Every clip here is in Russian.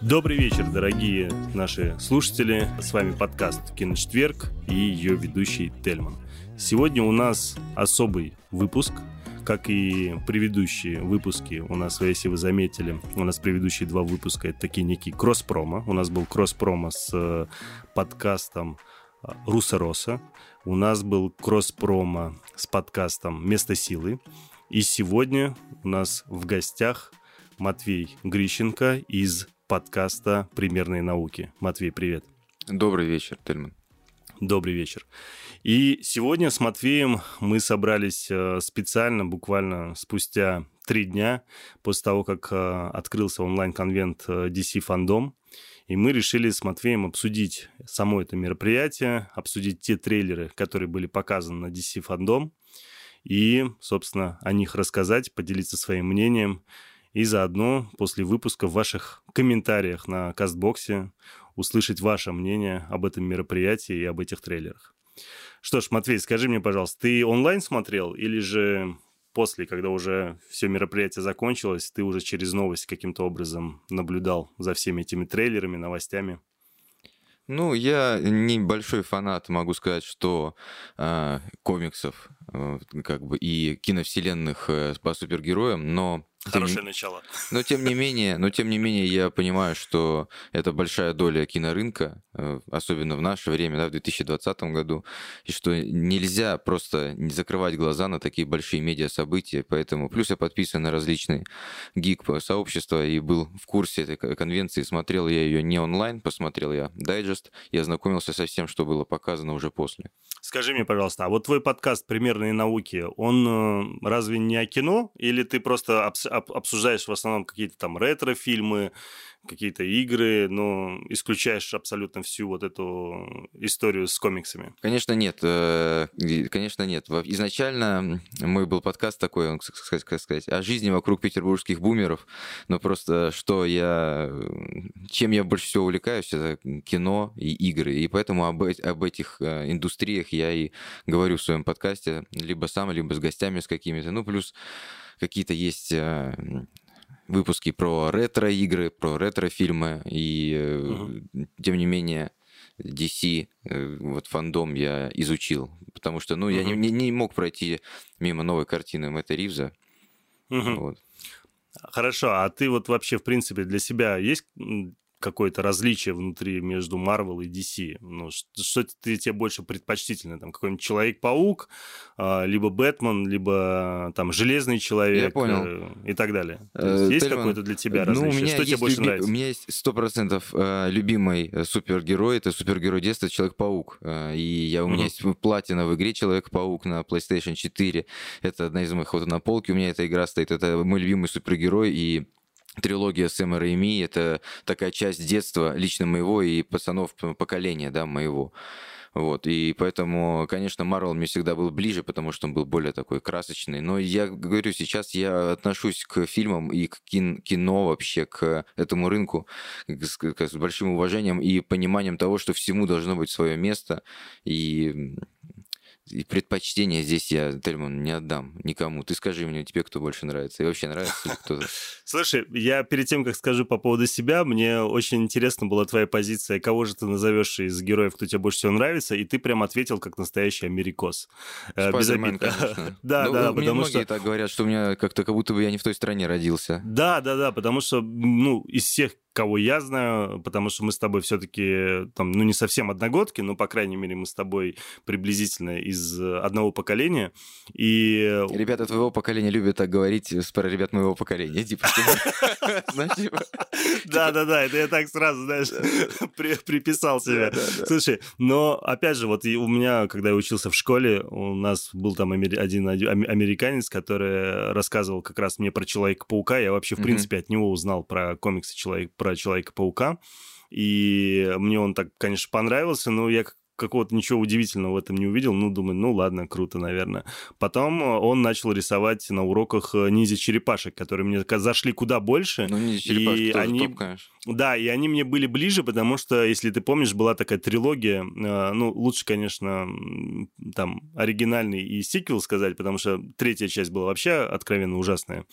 Добрый вечер, дорогие наши слушатели. С вами подкаст «Киночетверг» и ее ведущий Тельман. Сегодня у нас особый выпуск, как и предыдущие выпуски у нас, если вы заметили, у нас предыдущие два выпуска это такие некие кросс-промо. У нас был кросс-промо с э, подкастом э, Руса Роса. У нас был кросс-промо с подкастом «Место силы». И сегодня у нас в гостях Матвей Грищенко из подкаста «Примерные науки». Матвей, привет. Добрый вечер, Тельман. Добрый вечер. И сегодня с Матвеем мы собрались э, специально, буквально спустя три дня после того, как э, открылся онлайн-конвент э, DC Fandom. И мы решили с Матвеем обсудить само это мероприятие, обсудить те трейлеры, которые были показаны на DC Fandom, и, собственно, о них рассказать, поделиться своим мнением и заодно после выпуска в ваших комментариях на Кастбоксе услышать ваше мнение об этом мероприятии и об этих трейлерах. Что ж, Матвей, скажи мне, пожалуйста, ты онлайн смотрел или же после, когда уже все мероприятие закончилось, ты уже через новости каким-то образом наблюдал за всеми этими трейлерами, новостями? Ну, я небольшой фанат, могу сказать, что э, комиксов, э, как бы и киновселенных э, по супергероям, но Хорошее тем, начало. Но тем не менее, но тем не менее, я понимаю, что это большая доля кинорынка, э, особенно в наше время, да, в 2020 году, и что нельзя просто не закрывать глаза на такие большие медиа-события, поэтому плюс я подписан на различные гик-сообщества и был в курсе этой конвенции, смотрел я ее не онлайн, посмотрел я дайджест и ознакомился со всем, что было показано уже после. Скажи мне, пожалуйста, а вот твой подкаст «Примерные науки», он э, разве не о кино, или ты просто обсуждаешь в основном какие-то там ретро-фильмы, какие-то игры, но исключаешь абсолютно всю вот эту историю с комиксами? Конечно, нет. Э, конечно, нет. Изначально мой был подкаст такой, как сказать, о жизни вокруг петербургских бумеров, но просто что я... Чем я больше всего увлекаюсь, это кино и игры, и поэтому об, об этих э, индустриях я и говорю в своем подкасте, либо сам, либо с гостями с какими-то. Ну, плюс какие-то есть э, выпуски про ретро-игры, про ретро-фильмы, и угу. тем не менее DC, э, вот фандом я изучил, потому что, ну, угу. я не, не, не мог пройти мимо новой картины Мэтта Ривза. Угу. Вот. Хорошо, а ты вот вообще, в принципе, для себя есть какое-то различие внутри между Marvel и DC. Ну, что, что тебе больше предпочтительно? Там какой-нибудь Человек-паук, а, либо Бэтмен, либо там Железный Человек Я понял. Э, и так далее. То есть, есть какое-то для тебя различие? Ну, у меня что тебе больше люби... нравится? У меня есть сто процентов э, любимый э, супергерой, это супергерой детства Человек-паук. И я, у меня есть платина в игре Человек-паук на PlayStation 4. Это одна из моих вот на полке у меня эта игра стоит. Это мой любимый супергерой, и трилогия Сэма Рэйми — это такая часть детства лично моего и пацанов поколения, да, моего. Вот, и поэтому, конечно, Марвел мне всегда был ближе, потому что он был более такой красочный. Но я говорю, сейчас я отношусь к фильмам и к кино вообще, к этому рынку с, с большим уважением и пониманием того, что всему должно быть свое место. И и предпочтение здесь я, Тельман, не отдам никому. Ты скажи мне, тебе кто больше нравится? И вообще нравится ли кто-то? Слушай, я перед тем, как скажу по поводу себя, мне очень интересна была твоя позиция. Кого же ты назовешь из героев, кто тебе больше всего нравится? И ты прям ответил как настоящий америкос. Э, без обид. Да, ну, да, потому что... так говорят, что у меня как-то как будто бы я не в той стране родился. Да, да, да, потому что, ну, из всех кого я знаю, потому что мы с тобой все-таки, там, ну, не совсем одногодки, но, по крайней мере, мы с тобой приблизительно из одного поколения. И... Ребята твоего поколения любят так говорить про ребят моего поколения, типа, типа. Да-да-да, это я так сразу, знаешь, приписал себя. Слушай, но, опять же, вот у меня, когда я учился в школе, у нас был там один американец, который рассказывал как раз мне про Человека-паука, я вообще, в принципе, от него узнал про комиксы Человек, про про Человека-паука. И мне он так, конечно, понравился, но я какого-то ничего удивительного в этом не увидел. Ну, думаю, ну ладно, круто, наверное. Потом он начал рисовать на уроках ниндзя-черепашек, которые мне зашли куда больше. Ну, ниндзя-черепашки и они... топ, конечно. Да, и они мне были ближе, потому что, если ты помнишь, была такая трилогия, э, ну, лучше, конечно, там, оригинальный и сиквел сказать, потому что третья часть была вообще откровенно ужасная.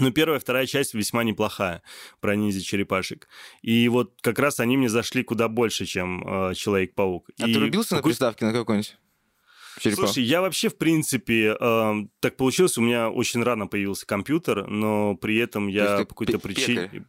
Но первая, вторая часть весьма неплохая про ниндзя-черепашек. И вот как раз они мне зашли куда больше, чем э, Человек-паук. А и ты рубился на приставке на какой-нибудь? Черепах. Слушай, я вообще, в принципе, э, так получилось, у меня очень рано появился компьютер, но при этом я по какой-то причине...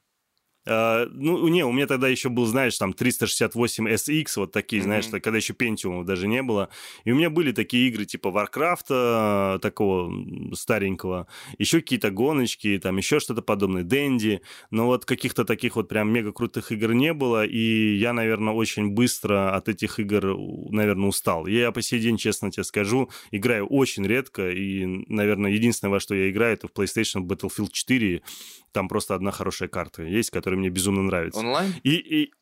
Uh, ну, не, у меня тогда еще был, знаешь, там 368 SX, вот такие, mm-hmm. знаешь, когда еще Pentium даже не было. И у меня были такие игры типа Warcraft, такого старенького, еще какие-то гоночки, там еще что-то подобное, Дэнди. Но вот каких-то таких вот прям мега крутых игр не было, и я, наверное, очень быстро от этих игр, наверное, устал. Я по сей день, честно тебе скажу, играю очень редко, и, наверное, единственное, во что я играю, это в PlayStation Battlefield 4, там просто одна хорошая карта есть, которая мне безумно нравится. Онлайн? И, и,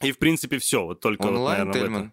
и в принципе, все. Вот только Онлайн, вот, наверное,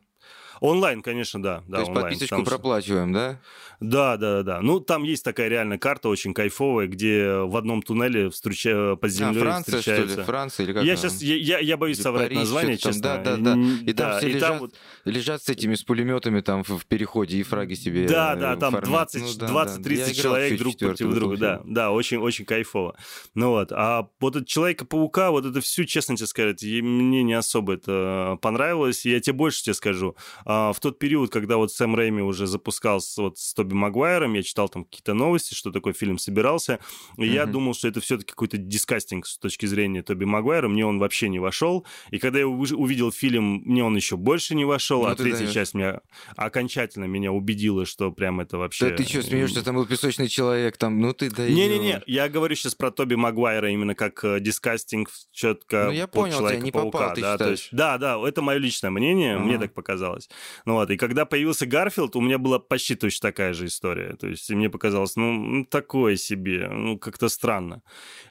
Онлайн, конечно, да. да То есть онлайн, подписочку проплачиваем, да? Да, да, да. Ну, там есть такая реально карта очень кайфовая, где в одном туннеле встреча... под землей а, Франция, встречаются. что ли? Франция или как Я сейчас, я, я, я боюсь или соврать Париж, название, честно. Да, да, да. И там да, все и лежат, там вот... лежат с этими, с пулеметами там в переходе и фраги себе Да, да, там 20, ну, да, 20 30 да. человек друг против друга, да. Да, очень, очень кайфово. Ну вот, а вот этот Человека-паука, вот это все, честно тебе сказать, мне не особо это понравилось. Я тебе больше тебе скажу. А, в тот период, когда вот Сэм Рэйми уже запускался вот с Тоби Магуайром, я читал там какие-то новости, что такой фильм собирался, и mm-hmm. я думал, что это все-таки какой-то дискастинг с точки зрения Тоби Магуайра, мне он вообще не вошел, и когда я увидел фильм, мне он еще больше не вошел, ну, а третья даешь. часть меня окончательно меня убедила, что прям это вообще... Да ты что, смеешься, там был песочный человек, там, ну ты даешь. Не-не-не, я говорю сейчас про Тоби Магуайра именно как э, дискастинг четко ну, я понял, тебя не попал, ты да, есть, да, да, это мое личное мнение, ага. мне так показалось. Ну вот, и когда появился Гарфилд, у меня была почти точно такая же история. То есть мне показалось, ну, ну, такое себе, ну, как-то странно.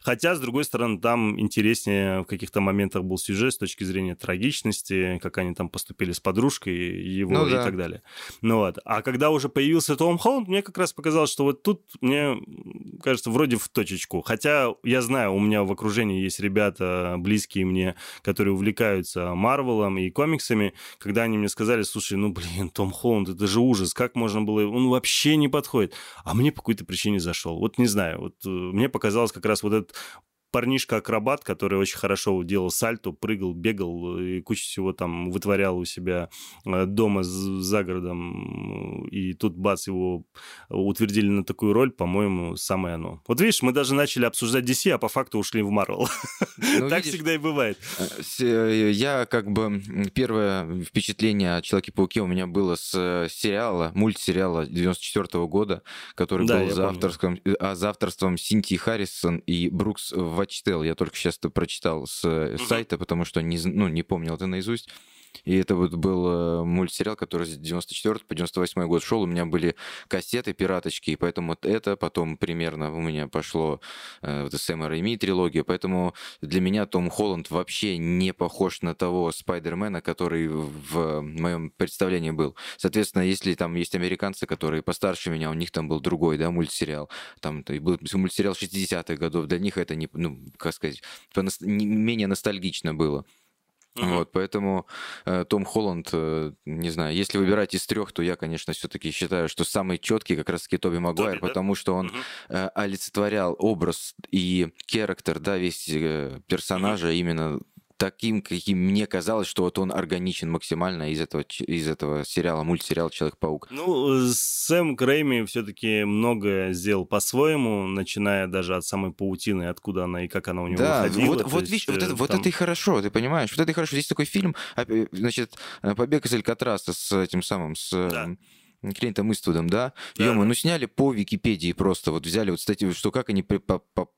Хотя, с другой стороны, там интереснее в каких-то моментах был сюжет с точки зрения трагичности, как они там поступили с подружкой его ну, и да. так далее. Ну вот. А когда уже появился Том Холланд, мне как раз показалось, что вот тут мне кажется, вроде в точечку. Хотя я знаю, у меня в окружении есть ребята близкие мне, которые увлекаются Марвелом и комиксами, когда они мне сказали, слушай, ну, блин, том Холланд, это же ужас, как можно было, он вообще не подходит. А мне по какой-то причине зашел. Вот не знаю, вот э, мне показалось как раз вот этот парнишка-акробат, который очень хорошо делал сальто, прыгал, бегал и кучу всего там вытворял у себя э, дома за городом. И тут, бац, его утвердили на такую роль, по-моему, самое оно. Вот видишь, мы даже начали обсуждать DC, а по факту ушли в Марвел. Ну, так всегда и бывает. Э, э, я как бы... Первое впечатление о Человеке-пауке у меня было с сериала, мультсериала 94 года, который был за авторском, за авторством Синтии Харрисон и Брукс в Watchtel я только сейчас прочитал с mm-hmm. сайта, потому что не, ну, не помнил это наизусть. И это вот был э, мультсериал, который с 94 по 98 год шел. У меня были кассеты, пираточки, и поэтому вот это потом примерно у меня пошло э, вот Сэма Рэйми трилогия. Поэтому для меня Том Холланд вообще не похож на того Спайдермена, который в моем представлении был. Соответственно, если там есть американцы, которые постарше меня, у них там был другой, да, мультсериал. Там был мультсериал 60-х годов. Для них это не, ну, как сказать, менее ностальгично было. Uh-huh. Вот, поэтому э, Том Холланд, э, не знаю, если выбирать из трех, то я, конечно, все-таки считаю, что самый четкий как раз-таки Тоби Магуайр, Тоби, потому да? что он uh-huh. э, олицетворял образ и характер, да, весь э, персонажа uh-huh. именно таким, каким мне казалось, что вот он органичен максимально из этого, из этого сериала, мультсериала «Человек-паук». Ну, Сэм Крейми все-таки многое сделал по-своему, начиная даже от самой паутины, откуда она и как она у него да, выходила. Вот, вот, видишь, вот, это, там... вот это и хорошо, ты понимаешь? Вот это и хорошо. Здесь такой фильм, значит, «Побег из Алькатраса» с этим самым, с... Да. Клинтом Иствудом, да? да. ё ну сняли по Википедии просто, вот взяли вот статью, что как они по, по,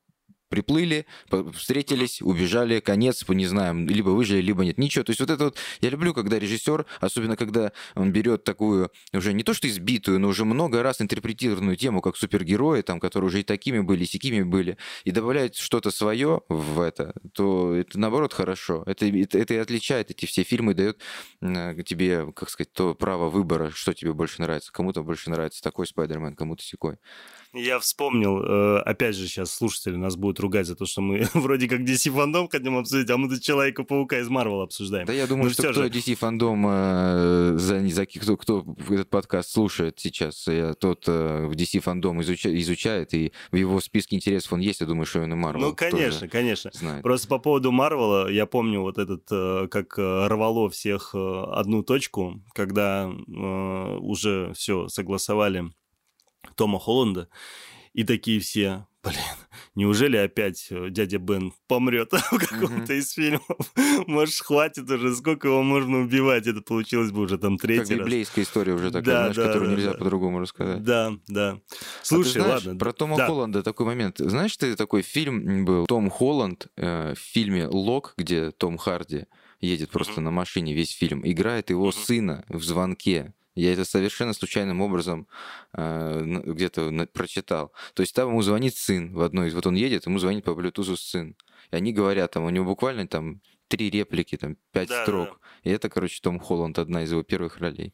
приплыли, встретились, убежали, конец, не знаю, либо выжили, либо нет. Ничего. То есть вот это вот, я люблю, когда режиссер, особенно когда он берет такую, уже не то что избитую, но уже много раз интерпретированную тему, как супергерои, там, которые уже и такими были, и сякими были, и добавляет что-то свое в это, то это наоборот хорошо. Это, это, это и отличает эти все фильмы, дает тебе, как сказать, то право выбора, что тебе больше нравится. Кому-то больше нравится такой Спайдермен, кому-то секой. Я вспомнил, э, опять же, сейчас слушатели нас будут ругать за то, что мы вроде как DC фандом хотим обсудить, а мы тут Человека-паука из Марвел обсуждаем. Да я думаю, Но что кто же... DC фандом, э, за, за, кто, кто этот подкаст слушает сейчас, э, тот в DC фандом изуча, изучает, и в его списке интересов он есть, я думаю, что он и Марвел Ну, конечно, конечно. Знает. Просто по поводу Марвела, я помню вот этот, как рвало всех одну точку, когда уже все согласовали Тома Холланда, и такие все, блин, неужели опять э, дядя Бен помрет в каком-то из фильмов? Может, хватит уже, сколько его можно убивать? Это получилось бы уже там третий как раз. библейская история уже такая, да, знаешь, да, которую да, нельзя да. по-другому рассказать. Да, да. Слушай, а знаешь, ладно. Про Тома да. Холланда такой момент. Знаешь, ты такой фильм был, Том Холланд э, в фильме «Лок», где Том Харди едет просто mm-hmm. на машине весь фильм, играет его mm-hmm. сына в звонке. Я это совершенно случайным образом э, где-то прочитал. То есть там ему звонит сын в одной из... Вот он едет, ему звонит по Bluetooth сын. И они говорят, там у него буквально там три реплики, там пять да, строк. Да. И это, короче, Том Холланд, одна из его первых ролей.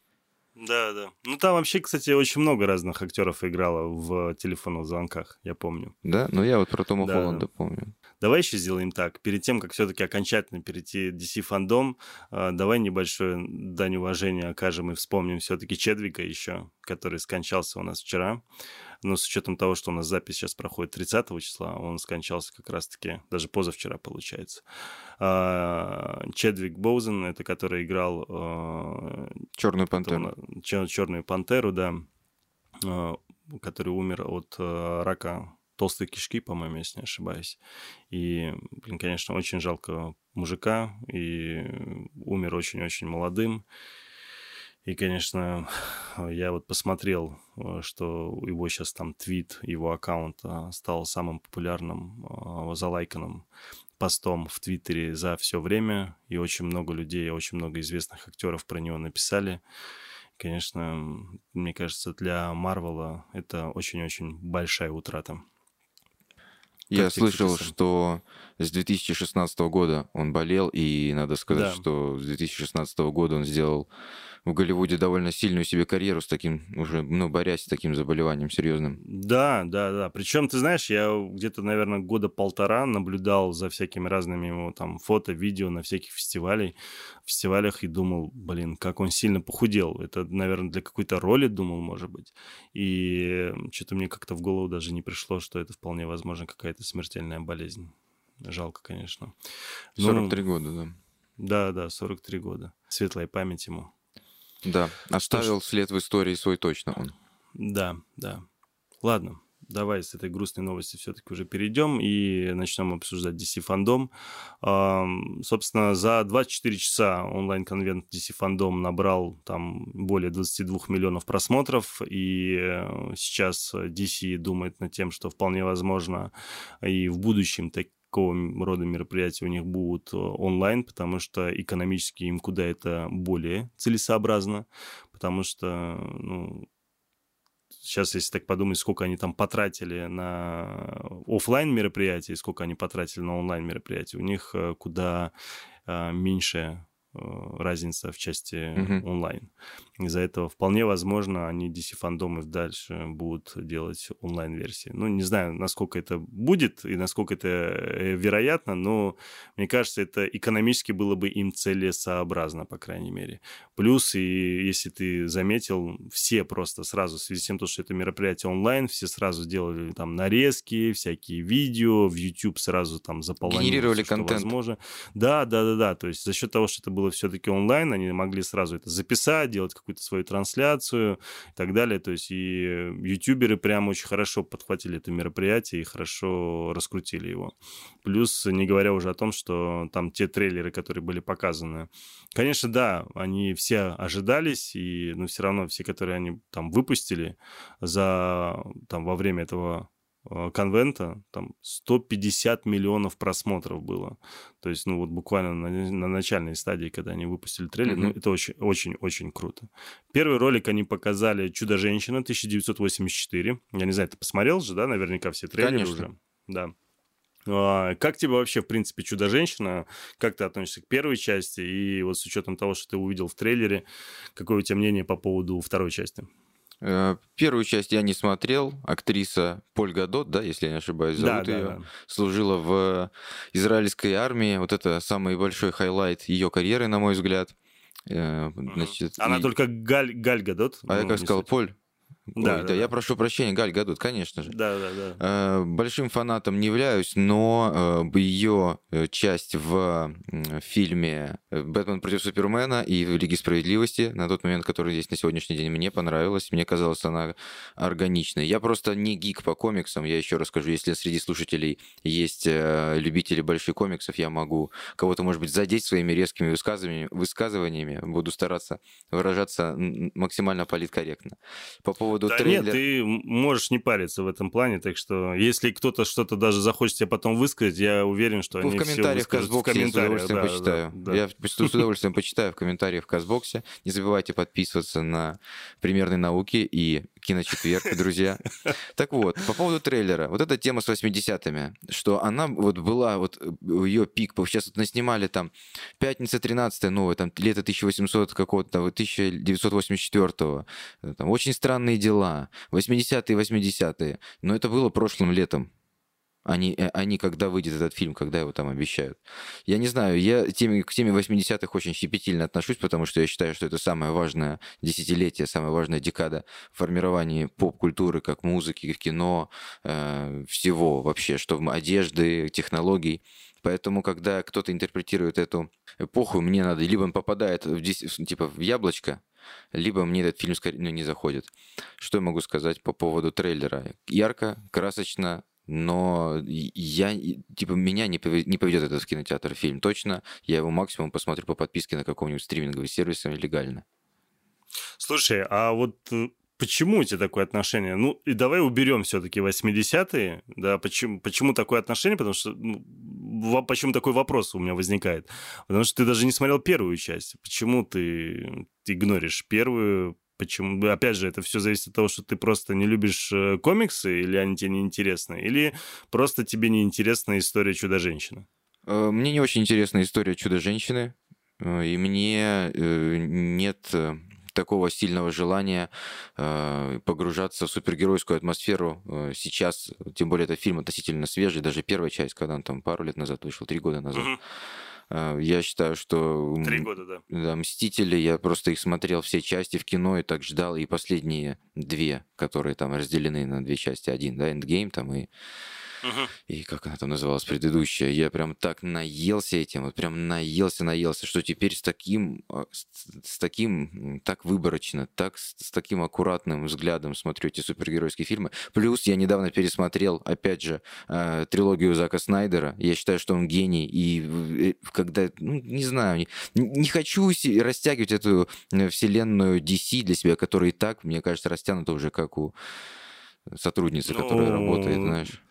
Да, да. Ну там вообще, кстати, очень много разных актеров играло в телефонных звонках, я помню. Да, но я вот про Тома да. Холланда помню. Давай еще сделаем так. Перед тем, как все-таки окончательно перейти DC фандом, а, давай небольшое дань уважения окажем и вспомним все-таки Чедвика еще, который скончался у нас вчера. Но с учетом того, что у нас запись сейчас проходит 30 числа, он скончался как раз-таки даже позавчера, получается. А, Чедвик Боузен, это который играл... А, Черную пантеру. Черную пантеру, да который умер от рака толстые кишки, по-моему, если не ошибаюсь. И, блин, конечно, очень жалко мужика, и умер очень-очень молодым. И, конечно, я вот посмотрел, что его сейчас там твит, его аккаунт стал самым популярным, а, залайканным постом в Твиттере за все время, и очень много людей, очень много известных актеров про него написали. Конечно, мне кажется, для Марвела это очень-очень большая утрата. Я слышал, что с 2016 года он болел, и надо сказать, да. что с 2016 года он сделал в Голливуде довольно сильную себе карьеру с таким, уже, ну, борясь с таким заболеванием серьезным. Да, да, да. Причем, ты знаешь, я где-то, наверное, года полтора наблюдал за всякими разными его там фото, видео на всяких фестивалях, фестивалях и думал, блин, как он сильно похудел. Это, наверное, для какой-то роли думал, может быть. И что-то мне как-то в голову даже не пришло, что это вполне возможно какая-то смертельная болезнь. Жалко, конечно. 43 ну, года, да. Да, да, 43 года. Светлая память ему. Да, оставил Что след в истории свой точно он. Да, да. Ладно, давай с этой грустной новости все-таки уже перейдем и начнем обсуждать DC фандом. Собственно, за 24 часа онлайн-конвент DC фандом набрал там более 22 миллионов просмотров, и э, сейчас DC думает над тем, что вполне возможно и в будущем так какого рода мероприятия у них будут э, онлайн, потому что экономически им куда это более целесообразно, потому что, ну, сейчас, если так подумать, сколько они там потратили на офлайн мероприятия, сколько они потратили на онлайн мероприятия, у них э, куда э, меньше разница в части mm-hmm. онлайн. Из-за этого вполне возможно, они DC фандомы дальше будут делать онлайн-версии. Ну, не знаю, насколько это будет и насколько это э, вероятно, но мне кажется, это экономически было бы им целесообразно, по крайней мере. Плюс, и если ты заметил, все просто сразу, в связи с тем, что это мероприятие онлайн, все сразу делали там нарезки, всякие видео, в YouTube сразу там заполняли. Генерировали все, контент. Возможно. Да, да, да, да. То есть за счет того, что это было все-таки онлайн, они могли сразу это записать, делать какую какую-то свою трансляцию и так далее. То есть и ютуберы прям очень хорошо подхватили это мероприятие и хорошо раскрутили его. Плюс, не говоря уже о том, что там те трейлеры, которые были показаны, конечно, да, они все ожидались, и, но все равно все, которые они там выпустили за, там, во время этого конвента, там 150 миллионов просмотров было. То есть, ну вот буквально на, на начальной стадии, когда они выпустили трейлер, mm-hmm. ну это очень-очень-очень круто. Первый ролик они показали «Чудо-женщина» 1984. Я не знаю, ты посмотрел же, да, наверняка все трейлеры Конечно. уже? Да. А, как тебе вообще, в принципе, «Чудо-женщина»? Как ты относишься к первой части? И вот с учетом того, что ты увидел в трейлере, какое у тебя мнение по поводу второй части? Э, первую часть я не смотрел. Актриса Поль Гадот, да, если я не ошибаюсь, зовут да, ее. Да, да. Служила в израильской армии. Вот это самый большой highlight ее карьеры, на мой взгляд. Э, значит, Она и... только Галь, Галь Гадот. А ну, я как сказал, Поль? Да, Ой, да, да, я прошу прощения, Галь Гадот, конечно же. Да, да, да. Э, большим фанатом не являюсь, но э, ее э, часть в фильме «Бэтмен против Супермена» и в «Лиге справедливости» на тот момент, который есть на сегодняшний день, мне понравилась. Мне казалось, она органичной. Я просто не гик по комиксам. Я еще расскажу, если среди слушателей есть любители больших комиксов, я могу кого-то, может быть, задеть своими резкими высказываниями. высказываниями. Буду стараться выражаться максимально политкорректно. По поводу поводу да трейлера. Нет, ты можешь не париться в этом плане, так что если кто-то что-то даже захочет тебе потом высказать, я уверен, что ну, они в комментариях в Казбоксе я с удовольствием да, почитаю. Да, да. Я с удовольствием почитаю в комментариях в Казбоксе. Не забывайте подписываться на примерные науки и киночетверг, друзья. Так вот, по поводу трейлера. Вот эта тема с 80-ми, что она вот была, вот ее пик, сейчас вот наснимали там «Пятница 13 новая, там лето 1800 какого-то, 1984 там очень странные дела, 80-е, 80-е. Но это было прошлым летом. Они, э, они, когда выйдет этот фильм, когда его там обещают. Я не знаю, я теме, к теме 80-х очень щепетильно отношусь, потому что я считаю, что это самое важное десятилетие, самая важная декада в формировании поп-культуры, как музыки, кино, э, всего вообще, что одежды, технологий. Поэтому, когда кто-то интерпретирует эту эпоху, мне надо, либо он попадает в, типа, в яблочко, либо мне этот фильм скорее ну, не заходит. Что я могу сказать по поводу трейлера? Ярко, красочно, но я, типа, меня не поведет, этот в кинотеатр фильм точно. Я его максимум посмотрю по подписке на каком-нибудь стриминговом сервисе легально. Слушай, а вот э, почему у тебя такое отношение? Ну, и давай уберем все-таки 80-е, да, почему, почему такое отношение? Потому что, ну, почему такой вопрос у меня возникает? Потому что ты даже не смотрел первую часть. Почему ты игноришь первую? Почему? Опять же, это все зависит от того, что ты просто не любишь э, комиксы, или они тебе не интересны, или просто тебе не интересна история Чудо-женщины? Э, мне не очень интересна история Чудо-женщины, э, и мне нет такого сильного желания э, погружаться в супергеройскую атмосферу э, сейчас, тем более это фильм относительно свежий, даже первая часть, когда он там пару лет назад вышел, три года назад. Э, я считаю, что... Три года, да. Да, «Мстители», я просто их смотрел все части в кино и так ждал, и последние две, которые там разделены на две части, один, да, «Эндгейм» там и Угу. И как она там называлась, предыдущая, я прям так наелся этим, вот прям наелся, наелся, что теперь с таким, а, с, с таким, так выборочно, так с, с таким аккуратным взглядом смотрю эти супергеройские фильмы. Плюс я недавно пересмотрел, опять же, э, трилогию Зака Снайдера. Я считаю, что он гений, и когда, ну, не знаю, не, не хочу растягивать эту э, вселенную DC для себя, которая и так, мне кажется, растянута уже как у сотрудницы, Но... которая работает, знаешь.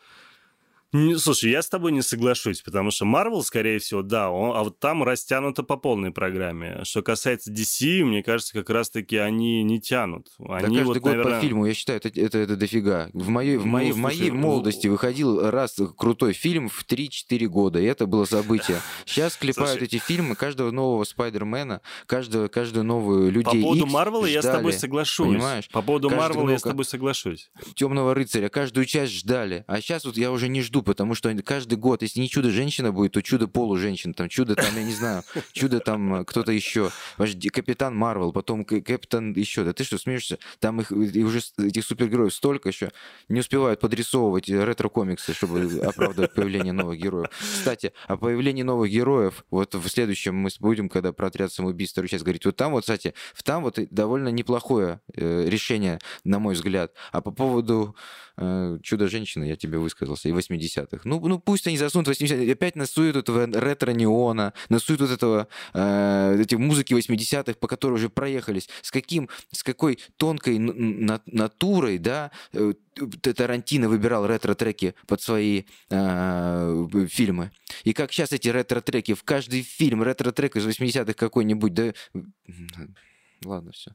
Слушай, я с тобой не соглашусь, потому что Marvel, скорее всего, да, он, а вот там растянуто по полной программе. Что касается DC, мне кажется, как раз-таки они не тянут. Они да каждый вот, год наверное... по фильму, я считаю, это, это, это дофига. В моей, в моей, ну, в моей молодости выходил раз крутой фильм в 3-4 года, и это было событие. Сейчас клепают слушай, эти фильмы, каждого нового Спайдермена, каждого, каждую новую людей По поводу Марвела я с тобой соглашусь. Понимаешь? По поводу Марвела я с тобой соглашусь. Темного рыцаря каждую часть ждали, а сейчас вот я уже не жду потому что каждый год, если не чудо-женщина будет, то чудо-полуженщина, там чудо там, я не знаю, чудо там э, кто-то еще, Капитан Марвел, потом Капитан еще, да ты что, смеешься? Там их и уже этих супергероев столько еще, не успевают подрисовывать ретро-комиксы, чтобы оправдывать появление новых героев. Кстати, о появлении новых героев, вот в следующем мы будем, когда про отряд самоубийств вторую часть говорить, вот там вот, кстати, там вот довольно неплохое э, решение, на мой взгляд. А по поводу э, Чудо-женщины я тебе высказался, и 80-х. Ну, ну пусть они засунут 80-х, опять насуют этого ретро-неона, насуют вот этого, э, эти музыки 80-х, по которой уже проехались. С каким, с какой тонкой натурой, да, э, Тарантино выбирал ретро-треки под свои э, фильмы. И как сейчас эти ретро-треки, в каждый фильм ретро-трек из 80-х какой-нибудь, да... Ладно, все.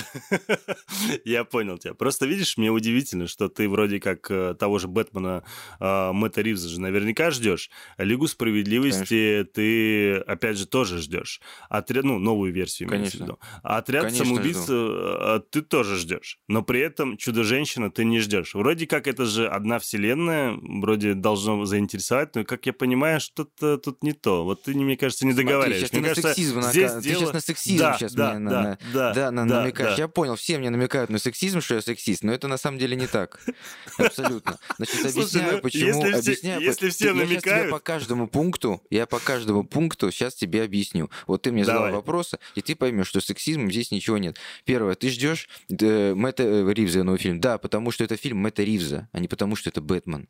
Я понял тебя. Просто видишь, мне удивительно, что ты вроде как э, того же Бэтмена э, Мэтта Ривза же наверняка ждешь. Лигу справедливости Конечно. ты, опять же, тоже ждешь. Отряд, ну, новую версию виду. А отряд Конечно, самоубийц э, ты тоже ждешь. Но при этом Чудо-женщина ты не ждешь. Вроде как это же одна вселенная, вроде должно заинтересовать, но, как я понимаю, что-то тут не то. Вот ты, мне кажется, не договариваешь. Смотри, мне кажется, здесь ты дело... сейчас на сексизм да, сейчас да, мне да, на, да, да, да, намекаешь. Да. Я понял, все мне намекают на сексизм, что я сексист, но это на самом деле не так. Абсолютно. Значит, объясняю, ну, почему... Если объясняю, все, если все намекают... Я тебе по каждому пункту, я по каждому пункту сейчас тебе объясню. Вот ты мне задал вопросы, и ты поймешь, что сексизм здесь ничего нет. Первое, ты ждешь э, Мэтта э, Ривза новый фильм. Да, потому что это фильм Мэтта Ривза, а не потому что это Бэтмен.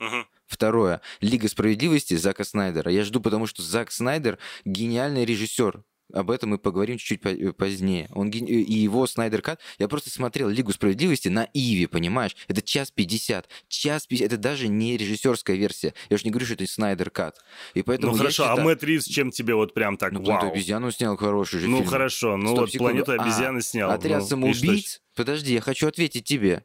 Угу. Второе. Лига справедливости Зака Снайдера. Я жду, потому что Зак Снайдер гениальный режиссер. Об этом мы поговорим чуть-чуть э, позднее. Он и его Снайдер Кат. Я просто смотрел Лигу справедливости на Иви, понимаешь? Это час пятьдесят. Час пятьдесят. Это даже не режиссерская версия. Я же не говорю, что это Снайдер Кат. И поэтому ну хорошо, а считаю... а Мэтт Ривз чем тебе вот прям так? Ну, Планету обезьяну снял хороший же Ну фильм. хорошо, ну вот секунду. Планету обезьяны а, снял. Отряд ну, самоубийц. Подожди, я хочу ответить тебе.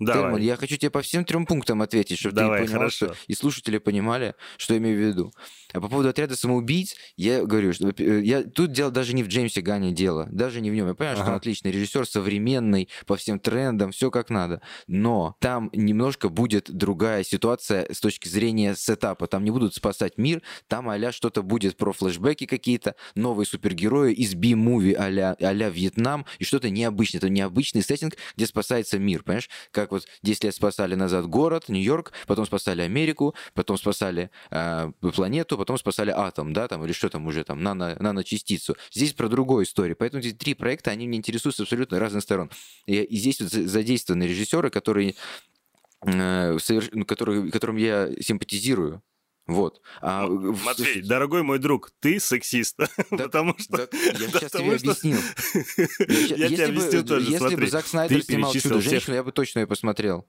Давай. Терман, я хочу тебе по всем трем пунктам ответить, чтобы Давай, ты понимал, хорошо. что и слушатели понимали, что я имею в виду. А по поводу отряда самоубийц, я говорю, что э, я, тут дело даже не в Джеймсе Гане дело, даже не в нем. Я понимаю, ага. что он отличный режиссер, современный, по всем трендам, все как надо. Но там немножко будет другая ситуация с точки зрения сетапа. Там не будут спасать мир, там а что-то будет про флешбеки какие-то, новые супергерои из би-муви а-ля, а Вьетнам, и что-то необычное. Это необычный сеттинг, где спасается мир, понимаешь? Как вот 10 лет спасали назад город, Нью-Йорк, потом спасали Америку, потом спасали э, планету, потом спасали атом, да, там, или что там уже, там, нано, наночастицу. Здесь про другую историю. Поэтому эти три проекта, они мне интересуют с абсолютно разных сторон. И, и здесь вот задействованы режиссеры, которые, э, соверш... Ну, которые, которым я симпатизирую. Вот. А Матвей, в... дорогой мой друг, ты сексист, да, потому что... Да, я сейчас тебе объяснил. Я тебе объяснил тоже, Если бы Зак Снайдер снимал «Чудо-женщину», я бы точно ее посмотрел.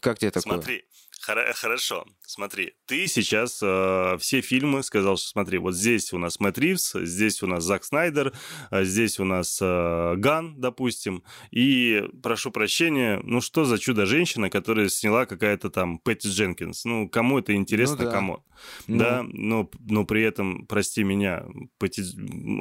Как тебе такое? Смотри, Хорошо, смотри, ты сейчас э, все фильмы сказал, что смотри, вот здесь у нас Мэтт Ривз, здесь у нас Зак Снайдер, э, здесь у нас э, Ган, допустим, и прошу прощения, ну что за чудо-женщина, которая сняла какая-то там Пэтти Дженкинс, ну кому это интересно, ну, да. кому? Ну. Да, но, но при этом, прости меня, Пэтти,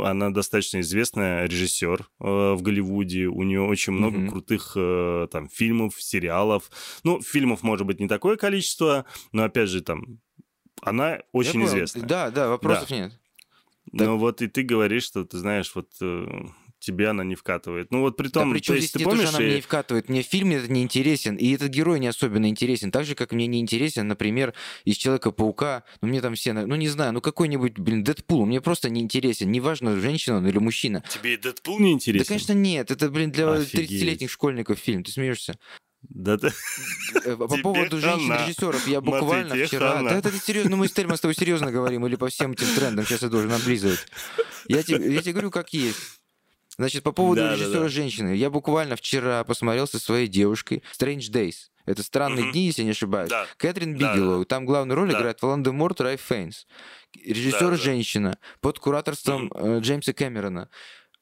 она достаточно известная режиссер э, в Голливуде, у нее очень много mm-hmm. крутых э, там фильмов, сериалов, ну фильмов может быть не такое количество, количество, но опять же там она очень известна. Да, да, вопросов да. нет. Но так... вот и ты говоришь, что ты знаешь, вот э, тебе она не вкатывает. Ну вот при том, да, причем то есть, ты помнишь... она мне не вкатывает. Мне фильм этот не интересен, и этот герой не особенно интересен. Так же, как мне не интересен, например, из Человека-паука, ну мне там все, ну не знаю, ну какой-нибудь, блин, Дэдпул, мне просто не интересен. Неважно, женщина он или мужчина. Тебе и Дэдпул не интересен? Да, конечно, нет. Это, блин, для Офигеть. 30-летних школьников фильм. Ты смеешься? Да, да. Э, по поводу женщин-режиссеров, я буквально вчера... Хана. Да, это серьезно, мы с Тельман с тобой серьезно говорим, или по всем этим трендам, сейчас я должен облизывать. Я тебе, я тебе говорю, как есть. Значит, по поводу да, режиссера да, да. женщины. Я буквально вчера посмотрел со своей девушкой Strange Days. Это странные mm-hmm. дни, если не ошибаюсь. Да. Кэтрин Бигелоу. Да, да. Там главную роль да. играет Волан-де-Морт Райф Фейнс. Режиссер да, женщина под кураторством mm-hmm. Джеймса Кэмерона.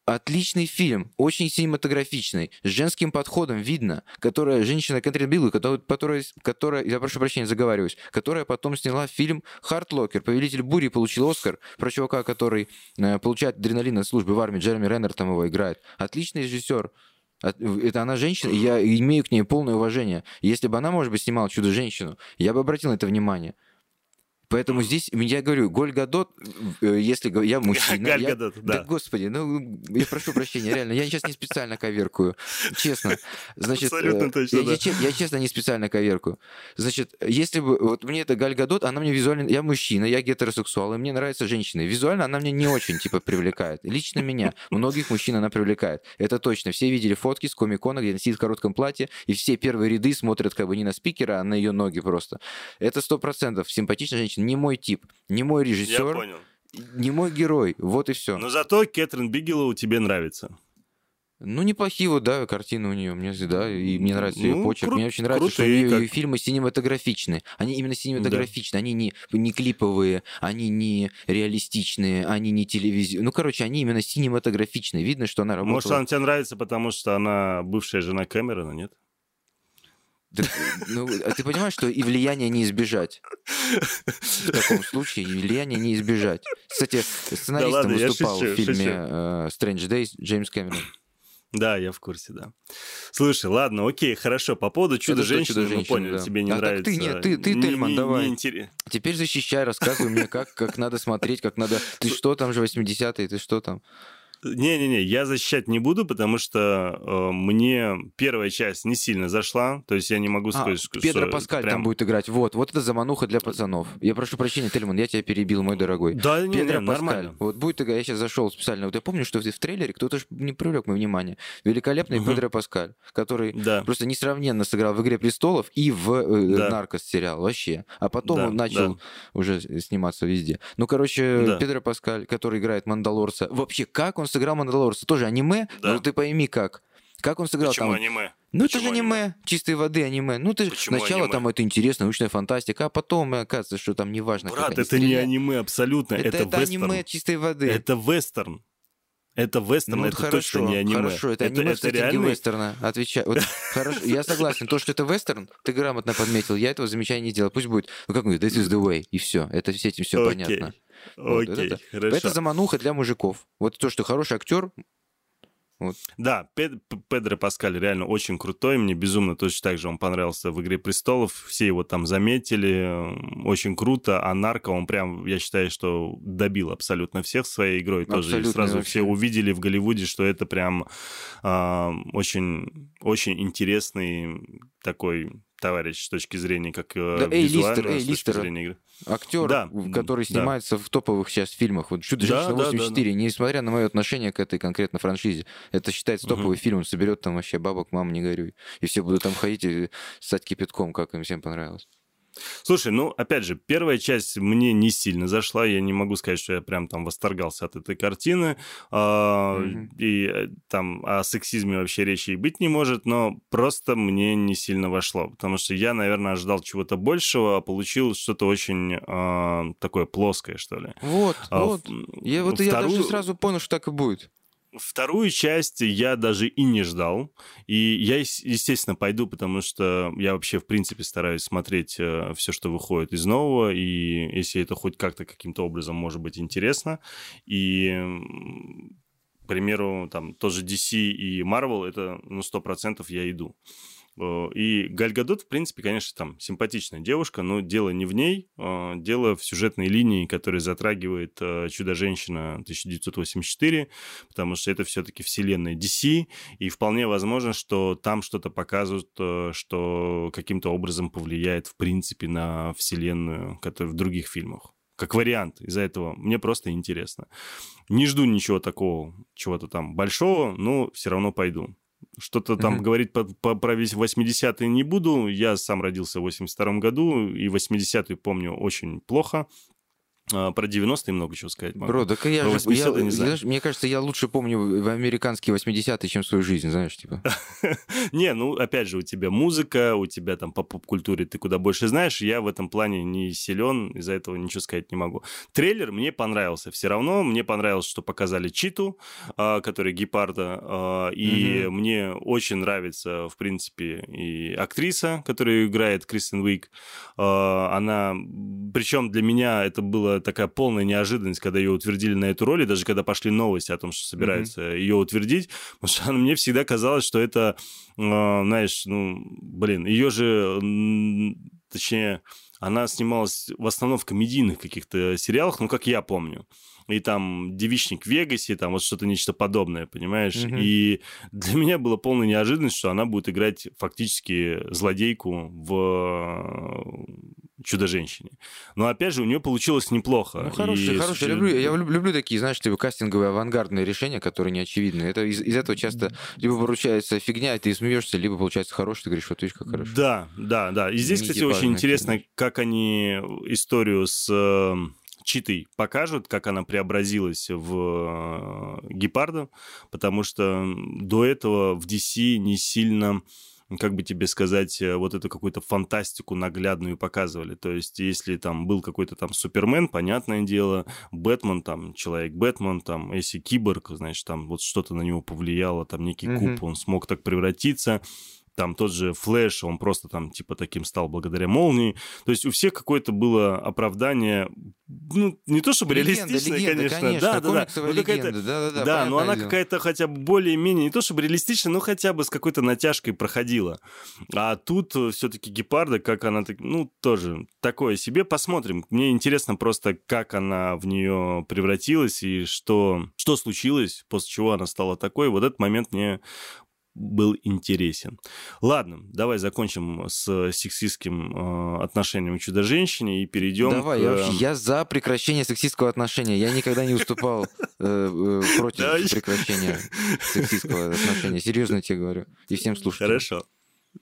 Отличный фильм, очень синематографичный, с женским подходом видно, которая женщина Кэтрин Биллу, которая, которая, которая, я прошу прощения, заговариваюсь, которая потом сняла фильм «Хартлокер», «Повелитель бури» получил Оскар, про чувака, который э, получает адреналин от службы в армии, Джереми Реннер там его играет. Отличный режиссер, это она женщина, и я имею к ней полное уважение. Если бы она, может быть, снимала «Чудо-женщину», я бы обратил на это внимание. Поэтому здесь, я говорю, Голь Гадот, э, если я мужчина... Галь я, Гадот, да. да. господи, ну, я прошу прощения, реально, я сейчас не специально коверкую, честно. Значит, Абсолютно э, точно, я, да. я, я честно не специально коверкую. Значит, если бы, вот мне это Галь Гадот, она мне визуально, я мужчина, я гетеросексуал, и мне нравятся женщины. Визуально она мне не очень, типа, привлекает. Лично меня. Многих мужчин она привлекает. Это точно. Все видели фотки с комикона, где она сидит в коротком платье, и все первые ряды смотрят как бы не на спикера, а на ее ноги просто. Это сто процентов симпатичная женщина не мой тип, не мой режиссер. Я понял. Не мой герой, вот и все. Но зато Кэтрин Бигелоу тебе нравится. Ну, неплохие вот, да, картины у нее, мне, да, и мне нравится ее Ну, почерк. кру- Мне очень нравится, что нее как- её фильмы синематографичные. Они именно синематографичные, они не, не клиповые, они не реалистичные, они не телевизионные. Ну, короче, они именно синематографичные. Видно, что она работала... Может, она тебе нравится, потому что она бывшая жена Кэмерона, нет? Так, ну, а ты понимаешь, что и влияние не избежать? В таком случае и влияние не избежать. Кстати, сценаристом ладно, я выступал шучу, в фильме шучу. э, Strange Days Джеймс Кэмерон. Да, я в курсе, да. Слушай, ладно, окей, хорошо. По поводу чудо-женщины, мы поняли, да. тебе не А так нравится. ты нет, ты- ты, Не- Тельман, не- давай. не интерес- Теперь защищай, рассказывай мне, как, как надо смотреть, как надо... Ты что там же 80-е, ты что там? Не-не-не, я защищать не буду, потому что э, мне первая часть не сильно зашла. То есть я не могу А, сказать, что... Педро Паскаль прям- там будет играть. Вот, вот это замануха для пацанов. Я прошу прощения, Тельман, я тебя перебил, мой дорогой. Да, не, не, Педро Паскаль. нормально. Вот будет играть, я сейчас зашел специально. Вот я помню, что в трейлере кто-то не привлек мое внимание. Великолепный Мгм. Педро Паскаль, который Да. просто несравненно сыграл в «Игре престолов» и в э, Да. «Наркос» сериал вообще. А потом Да, он начал да. уже сниматься везде. Ну, короче, Да. Педро Паскаль, который играет Мандалорца. Вообще, как он сыграл Мандалорца? Тоже аниме? Да. Ну, ты пойми, как. Как он сыграл Почему там? аниме? Ну, это же Почему аниме, чистой воды аниме. Ну, ты Почему сначала аниме? там это интересно, научная фантастика, а потом э, оказывается, что там неважно, как Брат, это не стреляют. аниме абсолютно, Это, это, это вестерн. аниме чистой воды. Это вестерн. Это вестерн, Ну, это хорошо, точно не аниме. Хорошо, это, аниме в сеттинге реальный- вестерна. Отвечаю. Вот, хорошо, я согласен. То, что это вестерн, ты грамотно подметил. Я этого замечания не делал. Пусть будет, ну как говорит, this is the way. И все. Это с этим все Окей, понятно. Вот, Окей, это, хорошо. это замануха для мужиков. Вот то, что хороший актер, Да, Пед- Педро Паскаль реально очень крутой. Мне безумно точно так же он понравился в «Игре престолов». Все его там заметили. Очень круто. А Нарко, он прям, я считаю, что добил абсолютно всех своей игрой. Тоже И сразу вообще. все увидели в Голливуде, что это прям а, очень, очень интересный такой товарищ с точки зрения как э, Да, Эй, Листер, Эй, с точки Листер. зрения игры. актер, Да, который да. снимается в топовых сейчас фильмах. Вот «Чудо-женщина Да, да, 84», несмотря на мое отношение к этой конкретно франшизе, это считается топовый фильм, он соберет там вообще бабок, мам, не горюй. И все будут там ходить и ссать кипятком, как им всем понравилось. Слушай, ну, опять же, первая часть мне не сильно зашла. Я не могу сказать, что я прям там восторгался от этой картины. Мгм. И э, там о сексизме вообще речи и быть не может, но просто мне не сильно вошло. Потому что я, наверное, ожидал чего-то большего, а получил что-то очень а, такое плоское, что ли. Вот, А вот. в- Я, вот я вторую- даже сразу понял, что так и будет. Вторую часть я даже и не ждал. И я, ес- естественно, пойду, потому что я вообще, в принципе, стараюсь смотреть все, что выходит из нового. И если это хоть как-то каким-то образом может быть интересно. И, к примеру, там тоже DC и Marvel, это, ну, 100% я иду. Э, И Галь Гадот, в принципе, конечно, там симпатичная девушка, но дело не в ней, э, дело в сюжетной линии, которая затрагивает э, «Чудо-женщина» 1984, потому что это все-таки вселенная DC, и вполне возможно, что там что-то показывают, э, что каким-то образом повлияет, в принципе, на вселенную, которая в других фильмах. Как вариант. Из-за этого мне просто интересно. Не жду ничего такого, чего-то там большого, но все равно пойду. Что-то там Мгм. говорить по- по- про весь 80-е не буду. Я сам родился в 82 году, и 80-е помню очень плохо. А, Про 90-е много чего сказать могу. Бро, так я Про же... 80-е я- не знаю. знаешь, мне кажется, я лучше помню в американские 80-е, чем свою жизнь, знаешь, типа. Не, ну, опять же, у тебя музыка, у тебя там по поп-культуре ты куда больше знаешь. Я в этом плане не силен, из-за этого ничего сказать не могу. Трейлер мне понравился все равно. Мне понравилось, что показали Читу, а, который гепарда. а, И мне очень нравится, в принципе, и актриса, которая играет Кристен Уик. Она... Причем для меня это была такая полная неожиданность, когда ее утвердили на эту роль, и даже когда пошли новости о том, что собираются ее утвердить, потому что мне всегда казалось, что это, э, знаешь, ну, блин, ее же, точнее, она снималась в основном в комедийных каких-то сериалах, ну, как я помню. И там «Девичник в Вегасе», там вот что-то нечто подобное, понимаешь? Мгм. И для меня было полная неожиданность, что она будет играть фактически злодейку в «Чудо-женщине». Но, опять же, у нее получилось неплохо. Ну, хорошие, И хорошие. с- Я люблю, я люб- люблю такие, знаешь, типа кастинговые авангардные решения, которые не очевидны. Это из, из этого часто либо получается фигня, и ты смеешься, либо получается хороший, ты говоришь, вот видишь, как хорошо. Да, да, да. И здесь, Не кстати, очень интересно, как они историю с э, читы покажут, как она преобразилась в э, Гепарда, потому что до этого в DC не сильно как бы тебе сказать, э, вот эту какую-то фантастику наглядную показывали. То есть, если там был какой-то там Супермен, понятное дело, Бэтмен, там, Человек-Бэтмен, там, если Киборг, значит, там вот что-то на него повлияло, там некий mm-hmm. куб, он смог так превратиться там тот же Флэш, он просто там типа таким стал благодаря молнии. То есть у всех какое-то было оправдание, ну, не то чтобы легенда, реалистичное, легенда, конечно. конечно. Да, да, да. Ну, легенда, да, да, да. Да, но она какая-то хотя бы более-менее, не то чтобы реалистичная, но хотя бы с какой-то натяжкой проходила. А тут все-таки Гепарда, как она, ну, тоже такое себе. Посмотрим. Мне интересно просто, как она в нее превратилась и что, что случилось, после чего она стала такой. Вот этот момент мне был интересен. Ладно, давай закончим с сексистским э, отношением к чудо-женщине и перейдем давай, к... я, вообще, я за прекращение сексистского отношения. Я никогда не выступал э, э, против прекращения сексистского отношения. Серьезно тебе говорю. И всем слушателям. Хорошо.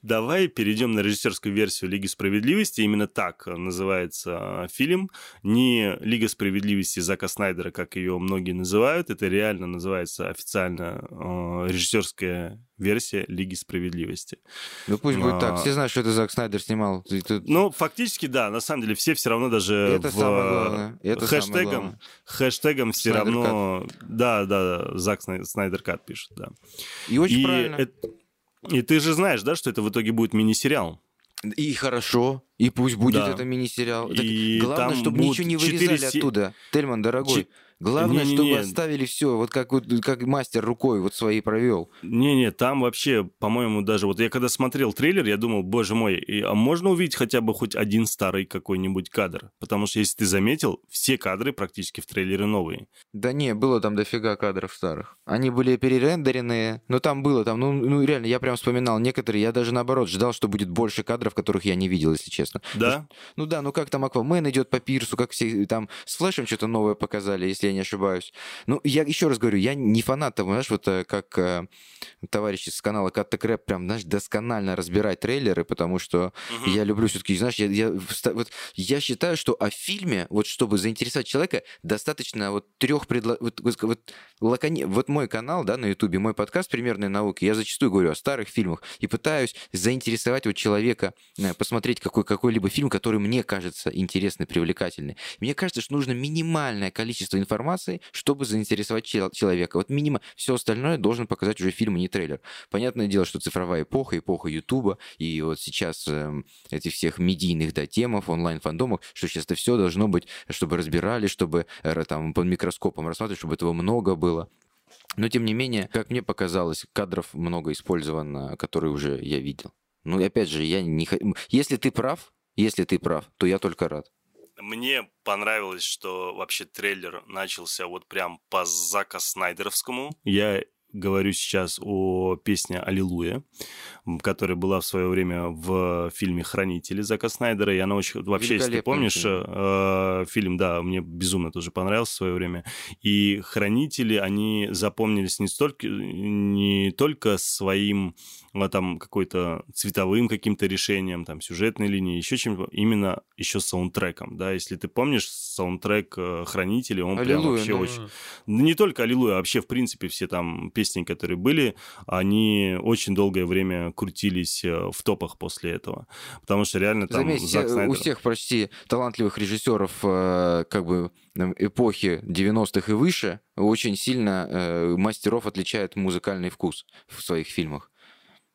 Давай перейдем на режиссерскую версию Лиги справедливости. Именно так называется фильм. Не Лига справедливости Зака Снайдера, как ее многие называют. Это реально называется официально э, режиссерская версия Лиги справедливости. Ну пусть будет а... так. Все знают, что это Зак Снайдер снимал. Тут... Ну, фактически, да. На самом деле, все все равно даже это в... самое главное. Это хэштегом, самое главное. хэштегом все Снайдер равно... Кат. Да, да, да. Зак Снайдер Кат пишет, да. И очень И правильно. Это... И ты же знаешь, да, что это в итоге будет мини-сериал? И хорошо, и пусть будет да. это мини-сериал. И главное, чтобы ничего не вырезали 4... оттуда. Тельман, дорогой. Главное, не, не, чтобы не. оставили все, вот как, вот как мастер рукой вот своей провел. Не-не, там вообще, по-моему, даже вот я когда смотрел трейлер, я думал, боже мой, а можно увидеть хотя бы хоть один старый какой-нибудь кадр? Потому что, если ты заметил, все кадры практически в трейлере новые. Да не, было там дофига кадров старых. Они были перерендеренные, но там было, там, ну, ну реально, я прям вспоминал некоторые, я даже наоборот ждал, что будет больше кадров, которых я не видел, если честно. Да? Ну, ну да, ну как там Аквамен идет по пирсу, как все там с Флэшем что-то новое показали, если я не ошибаюсь. Ну, я еще раз говорю, я не фанат того, знаешь, вот э, как э, товарищи с канала Катта Крэп прям, знаешь, досконально разбирать трейлеры, потому что угу. я люблю все-таки, знаешь, я, я, вот, я считаю, что о фильме, вот чтобы заинтересовать человека, достаточно вот трех предло... вот, вот, вот, лакони... вот мой канал, да, на Ютубе, мой подкаст «Примерные науки», я зачастую говорю о старых фильмах и пытаюсь заинтересовать вот человека, э, посмотреть какой, какой-либо фильм, который мне кажется интересный, привлекательный. Мне кажется, что нужно минимальное количество информации, чтобы заинтересовать человека. Вот минимум все остальное должен показать уже фильм, а не трейлер. Понятное дело, что цифровая эпоха, эпоха Ютуба, и вот сейчас э, этих всех медийных да, темов, онлайн-фандомов, что сейчас это все должно быть, чтобы разбирали, чтобы э, там под микроскопом рассматривать, чтобы этого много было. Но, тем не менее, как мне показалось, кадров много использовано, которые уже я видел. Ну, и опять же, я не... Если ты прав, если ты прав, то я только рад. Мне понравилось, что вообще трейлер начался вот прям по Зака Снайдеровскому. Я говорю сейчас о песне «Аллилуйя», которая была в свое время в фильме «Хранители» Зака Снайдера, и она очень... Вообще, если ты помнишь, фильм. Э, фильм, да, мне безумно тоже понравился в свое время. И «Хранители», они запомнились не, столько, не только своим а, там какой-то цветовым каким-то решением, там сюжетной линией, еще чем-то, именно еще саундтреком, да, если ты помнишь саундтрек э, «Хранители», он Аллилуйя, прям вообще да. очень... Не только «Аллилуйя», а вообще, в принципе, все там песни, которые были, они очень долгое время крутились э, в топах после этого, потому что реально там Заметь, Зак Снайдер... у всех почти талантливых режиссеров э, как бы эпохи 90-х и выше очень сильно мастеров отличает музыкальный вкус в своих фильмах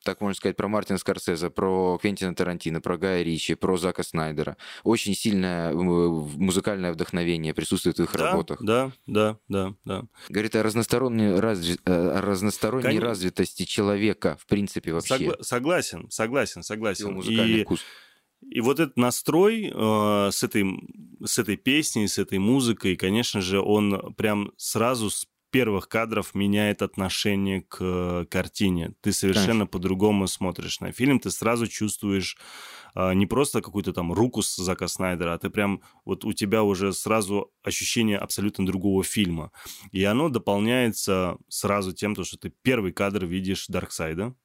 так можно сказать, про Мартина Скорсезе, про Квентина Тарантино, про Гая Ричи, про Зака Снайдера. Очень сильное музыкальное вдохновение присутствует в их да, работах. Да, да, да, да. Говорит о разносторонней, разви... Э, о разносторонней Конечно. развитости человека, в принципе, вообще. Согла... Согласен, согласен, согласен. Его музыкальный и... вкус. И вот этот настрой э, с, этой, с этой песней, с этой музыкой, конечно же, он прям сразу с первых кадров меняет отношение к э, картине. Ты совершенно по-другому смотришь на фильм, ты сразу чувствуешь а, не просто какую-то там руку с Зака Снайдера, а ты прям, вот у тебя уже сразу ощущение абсолютно другого фильма. И оно дополняется сразу тем, что ты первый кадр видишь Дарксайда,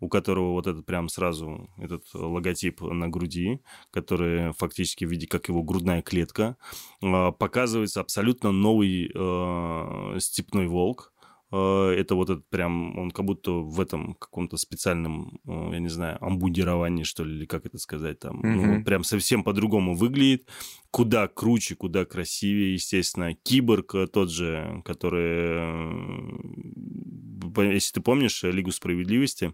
у которого вот этот прям сразу этот логотип на груди, который фактически в виде как его грудная клетка, а, показывается абсолютно новый э, степной волк, Э, это вот этот прям, он как будто в этом каком-то специальном, э, я не знаю, амбудировании, что ли, или как это сказать, там, mm-hmm. ну, прям совсем по-другому выглядит, куда круче, куда красивее, естественно. Киборг э, тот же, который, если ты помнишь, Лигу Справедливости,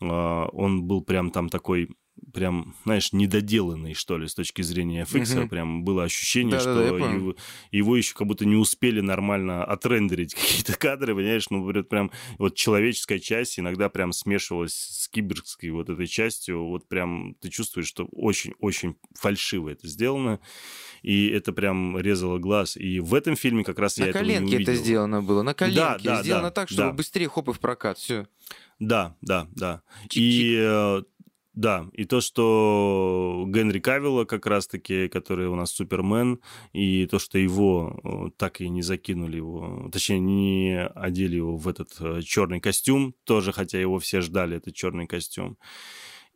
он был прям там такой прям, знаешь, недоделанный, что ли, с точки зрения FX. Угу. Прям было ощущение, да, что да, его, его еще как будто не успели нормально отрендерить какие-то кадры, понимаешь? Ну, прям вот человеческая часть иногда прям смешивалась с киберской вот этой частью. Вот прям ты чувствуешь, что очень-очень фальшиво это сделано. И это прям резало глаз. И в этом фильме как раз на я этого не увидел. На коленке это сделано было, на коленке. Да, да, сделано да, так, чтобы да. быстрее хоп и в прокат, все. Да, да, да. Чик-чик. И э, да, и то, что Генри Кавилла как раз-таки, который у нас Супермен, и то, что его э, так и не закинули его, точнее, не одели его в этот э, черный костюм, тоже, хотя его все ждали, этот черный костюм.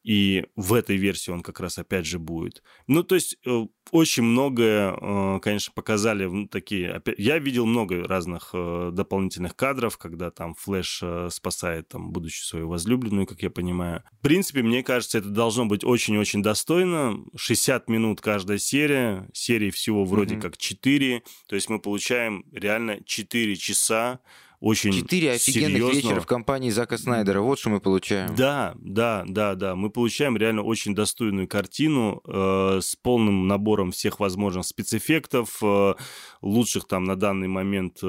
И в этой версии он как раз опять же будет. Ну, то есть э, очень многое, э, конечно, показали такие... Я видел много разных э, дополнительных кадров, когда там Флэш спасает там будущую свою возлюбленную, как я понимаю. В принципе, мне кажется, это должно быть очень-очень достойно. 60 минут каждая серия. Серии всего вроде mm-hmm. как 4. То есть мы получаем реально 4 часа очень Четыре офигенных серьезного... вечера в компании Зака Снайдера. Вот что мы получаем. Да, да, да, да. Мы получаем реально очень достойную картину э, с полным набором всех возможных спецэффектов, э, лучших там на данный момент, э,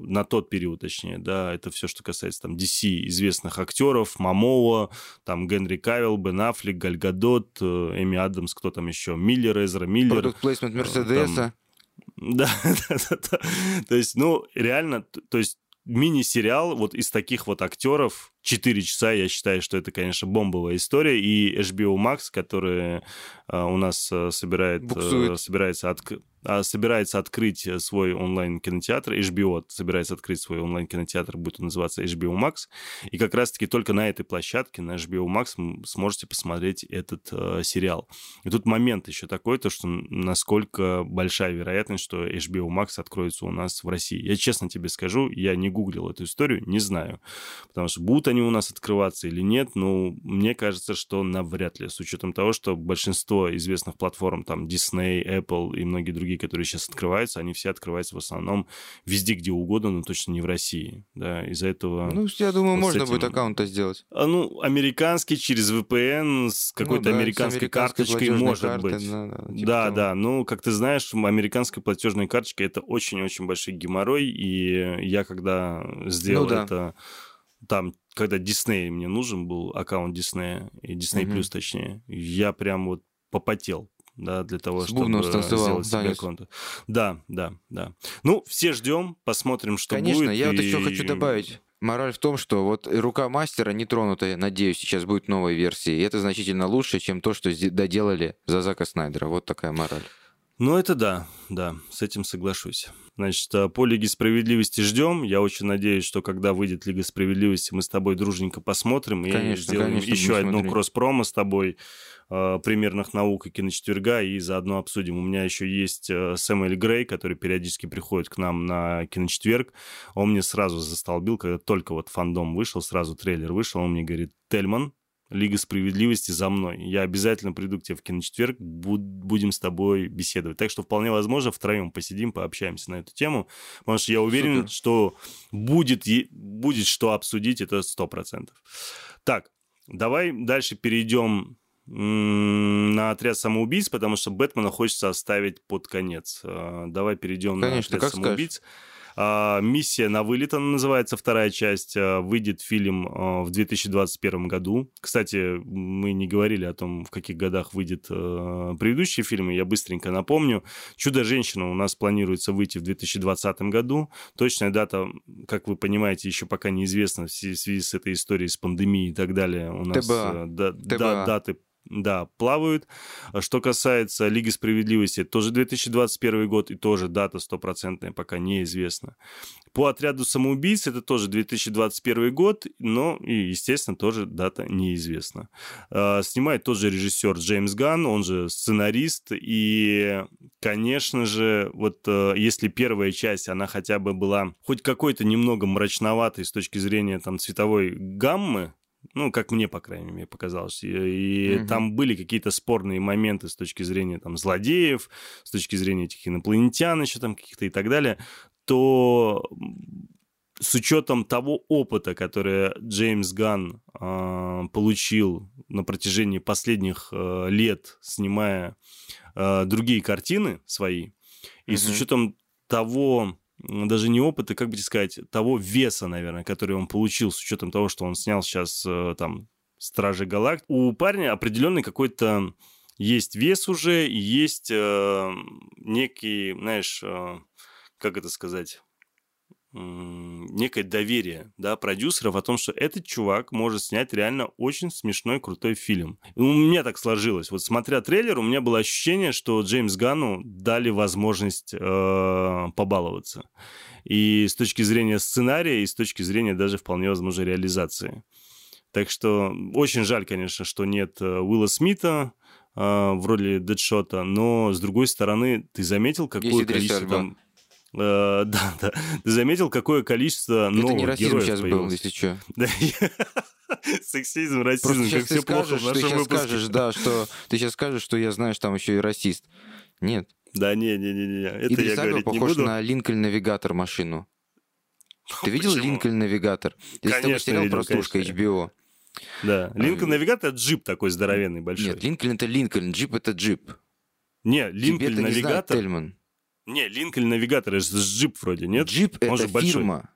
на тот период, точнее, да, это все, что касается там DC известных актеров, Мамоа, там Генри Кавилл, Бен Аффлек, Гальгадот, э, Эми Адамс, кто там еще, Миллер, Эзра Миллер. Продукт плейсмент Мерседеса. Да, да, да, да. То есть, ну, реально, то есть мини-сериал вот из таких вот актеров, 4 часа, я считаю, что это, конечно, бомбовая история, и HBO Max, который э, у нас э, собирает, э, собирается от собирается открыть э, свой онлайн-кинотеатр, HBO собирается открыть свой онлайн-кинотеатр, будет он называться HBO Max, и как раз-таки только на этой площадке, на HBO Max, сможете посмотреть этот э, сериал. И тут момент еще такой, то что насколько большая вероятность, что HBO Max откроется у нас в России. Я честно тебе скажу, я не гуглил эту историю, не знаю, потому что будут они у нас открываться или нет, ну, мне кажется, что навряд ли, с учетом того, что большинство известных платформ, там, Disney, Apple и многие другие другие, которые сейчас открываются, они все открываются в основном везде, где угодно, но точно не в России. Да, из-за этого... Ну, я думаю, вот можно этим... будет аккаунт сделать. А, ну, американский через VPN с какой-то ну, да, американской, американской карточкой может карты, быть. Да, да, типа да, да. Ну, как ты знаешь, американская платежная карточка это очень-очень большой геморрой, и я когда сделал ну, да. это там, когда Дисней мне нужен был, аккаунт Диснея, и Disney угу. Точнее, я прям вот попотел да, для того, С чтобы сделать себе аккаунт. Да, да, да. Ну, все ждем, посмотрим, что Конечно, будет. Конечно, я и... вот еще хочу добавить. Мораль в том, что вот рука мастера нетронутая, надеюсь, сейчас будет новой версии. И это значительно лучше, чем то, что доделали за Зака Снайдера. Вот такая мораль. Ну, это да, да, с этим соглашусь. Значит, э, по Лиге Справедливости ждем. Я очень надеюсь, что когда выйдет Лига Справедливости, мы с тобой дружненько посмотрим конечно, и сделаем конечно, еще одну кросс-промо с тобой э, примерных наук и киночетверга, и заодно обсудим. У меня еще есть э, Сэмюэль Грей, который периодически приходит к нам на киночетверг. Он мне сразу застолбил, когда только вот фандом вышел, сразу трейлер вышел, он мне говорит, Тельман, Лига справедливости за мной. Я обязательно приду к тебе в киночетверг, будем с тобой беседовать. Так что вполне возможно, втроем посидим, пообщаемся на эту тему, потому что я уверен, Супер. что будет, будет что обсудить, это сто процентов. Так, давай дальше перейдем на отряд самоубийц, потому что Бэтмена хочется оставить под конец. А, давай перейдем Конечно, на отряд самоубийц. Скажешь. А, «Миссия на вылет», она называется, вторая часть. А, выйдет фильм а, в 2021 году. Кстати, мы не говорили о том, в каких годах выйдет предыдущие фильмы. Я быстренько напомню. «Чудо-женщина» у нас планируется выйти в 2020 году. Точная дата, как вы понимаете, еще пока неизвестна в связи с этой историей, с пандемией и так далее. У нас ТБА. Да, ТБА. даты да, плавают. Что касается Лиги Справедливости, тоже 2021 год и тоже дата стопроцентная пока неизвестна. По отряду самоубийц это тоже 2021 год, но, и, естественно, тоже дата неизвестна. А, снимает тот же режиссер Джеймс Ганн, он же сценарист, и, конечно же, вот э, если первая часть, она хотя бы была хоть какой-то немного мрачноватой с точки зрения там цветовой гаммы, ну, как мне, по крайней мере, показалось. И, и угу. там были какие-то спорные моменты с точки зрения там злодеев, с точки зрения этих инопланетян еще там каких-то и так далее то с учетом того опыта, который Джеймс Ган э, получил на протяжении последних э, лет, снимая э, другие картины свои, и с учетом того, даже не опыта, как бы сказать, того веса, наверное, который он получил, с учетом того, что он снял сейчас э, там Стражи Галактики, у парня определенный какой-то есть вес уже, есть э, некий, знаешь, э, как это сказать, некое доверие да, продюсеров о том, что этот чувак может снять реально очень смешной, крутой фильм. И у меня так сложилось. Вот смотря трейлер, у меня было ощущение, что Джеймс Ганну дали возможность э, побаловаться. И с точки зрения сценария, и с точки зрения даже вполне возможной реализации. Так что очень жаль, конечно, что нет э, Уилла Смита э, в роли Дэдшота, но с другой стороны, ты заметил, какое количество там да, да. Ты заметил, какое количество новых Это не расизм сейчас появилось? был, если что. Сексизм, расизм, как все плохо в нашем Ты сейчас скажешь, да, что... Ты сейчас скажешь, что я, знаешь, там еще и расист. Нет. Да, не-не-не, это Идрис я говорить похож не буду. на Линкольн Навигатор машину. Ты видел Линкольн Навигатор? Здесь такой сериал «Прослушка» HBO. Да, Линкольн Навигатор это джип такой здоровенный, большой. Нет, Линкольн это Линкольн, джип это джип. Не, Линкольн Навигатор... Тельман. Не, Линкольн Навигатор, это джип вроде, нет? Джип это фирма.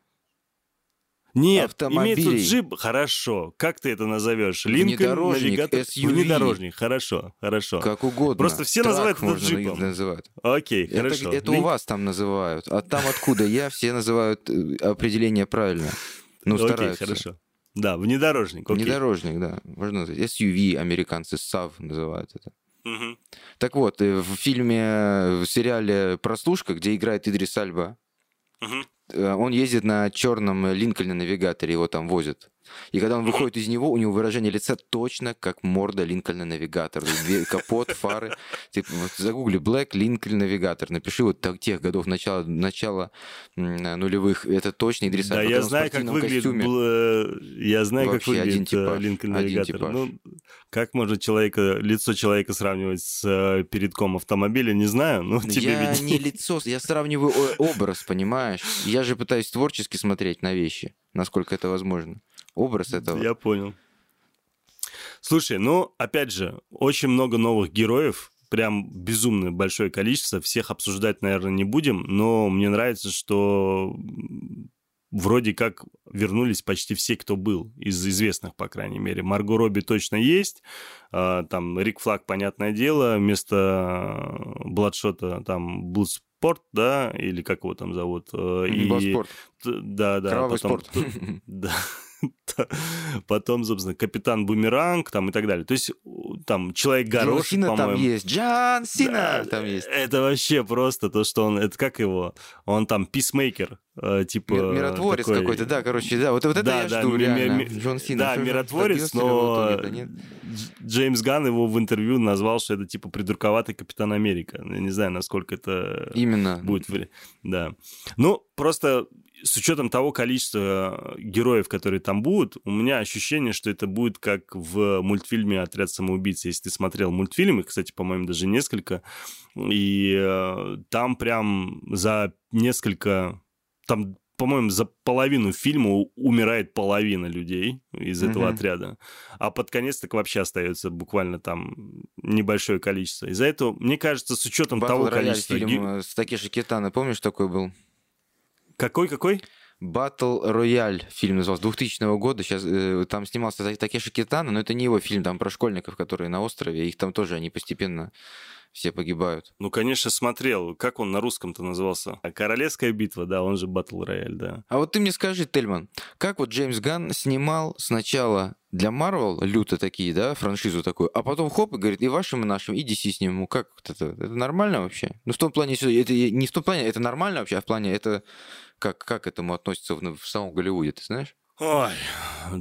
Нет, имеется джип, хорошо. Как ты это назовешь? Линкольн, навигатор, SUV. внедорожник, хорошо, хорошо. Как угодно. Просто все Трак называют это джипом. Называют. Окей, это, хорошо. Это Лин... у вас там называют, а там откуда я, все называют э, определение правильно. Ну, стараются. Окей, хорошо. Да, внедорожник. Окей. Внедорожник, да. Можно назвать. SUV американцы, SAV называют это. Угу. Так вот, э, в фильме, в сериале «Прослушка», где играет Идрис Альба, угу. он ездит на черном Линкольне навигаторе, его там возят. И когда он выходит из него, у него выражение лица точно как морда Линкольна Навигатор. Капот, фары. Типа, вот загугли Black Линкольн Навигатор. Напиши вот так, тех годов начала, начала нулевых. Это точно Идрис Да, я знаю, как выглядит, бл... я знаю, Вообще, как выглядит э, Линкольн Навигатор. Ну, как можно человека, лицо человека сравнивать с э, передком автомобиля, не знаю. Ну, тебе я ведь... не лицо, я сравниваю образ, понимаешь? Я же пытаюсь творчески смотреть на вещи, насколько это возможно образ этого. Я понял. Слушай, ну, опять же, очень много новых героев, прям безумно большое количество. Всех обсуждать, наверное, не будем, но мне нравится, что вроде как вернулись почти все, кто был, из известных, по крайней мере. Марго Робби точно есть, а, там Рик Флаг, понятное дело, вместо Бладшота там Блудспорт, да, или как его там зовут. Блудспорт. Да, да. Кровавый потом, спорт. Да. потом, собственно, Капитан Бумеранг там и так далее. То есть там Человек-горошек, по-моему. там есть, Джон Сина да, там есть. Это вообще просто то, что он, это как его, он там писмейкер, э, типа... Миротворец такой... какой-то, да, короче, да, вот, вот это да, я да, жду, ми- реально. Ми- Джон Сина. Да, миротворец, но итоге, Джеймс Ган его в интервью назвал, что это типа придурковатый Капитан Америка. Я не знаю, насколько это... Именно. Будет... Да. Ну, просто с учетом того количества героев, которые там будут, у меня ощущение, что это будет как в мультфильме «Отряд самоубийц». Если ты смотрел мультфильм, их, кстати, по-моему, даже несколько, и э, там прям за несколько... Там по-моему, за половину фильма умирает половина людей из этого mm-hmm. отряда, а под конец так вообще остается буквально там небольшое количество. Из-за этого, мне кажется, с учетом Battle того количества... фильм э, с Такеши Китана, помнишь, такой был? Какой-какой? Battle Royale фильм назывался 2000 года. Сейчас э, там снимался Такеши Китана, но это не его фильм, там про школьников, которые на острове. Их там тоже они постепенно все погибают. Ну, конечно, смотрел. Как он на русском-то назывался? Королевская битва, да, он же Battle Royale, да. А вот ты мне скажи, Тельман, как вот Джеймс Ганн снимал сначала для Марвел люто такие, да, франшизу такую, а потом хоп, и говорит, и вашим, и нашим, и DC сниму. Как это? Это нормально вообще? Ну, в том плане, это не в том плане, это нормально вообще, а в плане, это как, как к этому относится в, в самом Голливуде, ты знаешь? Ой,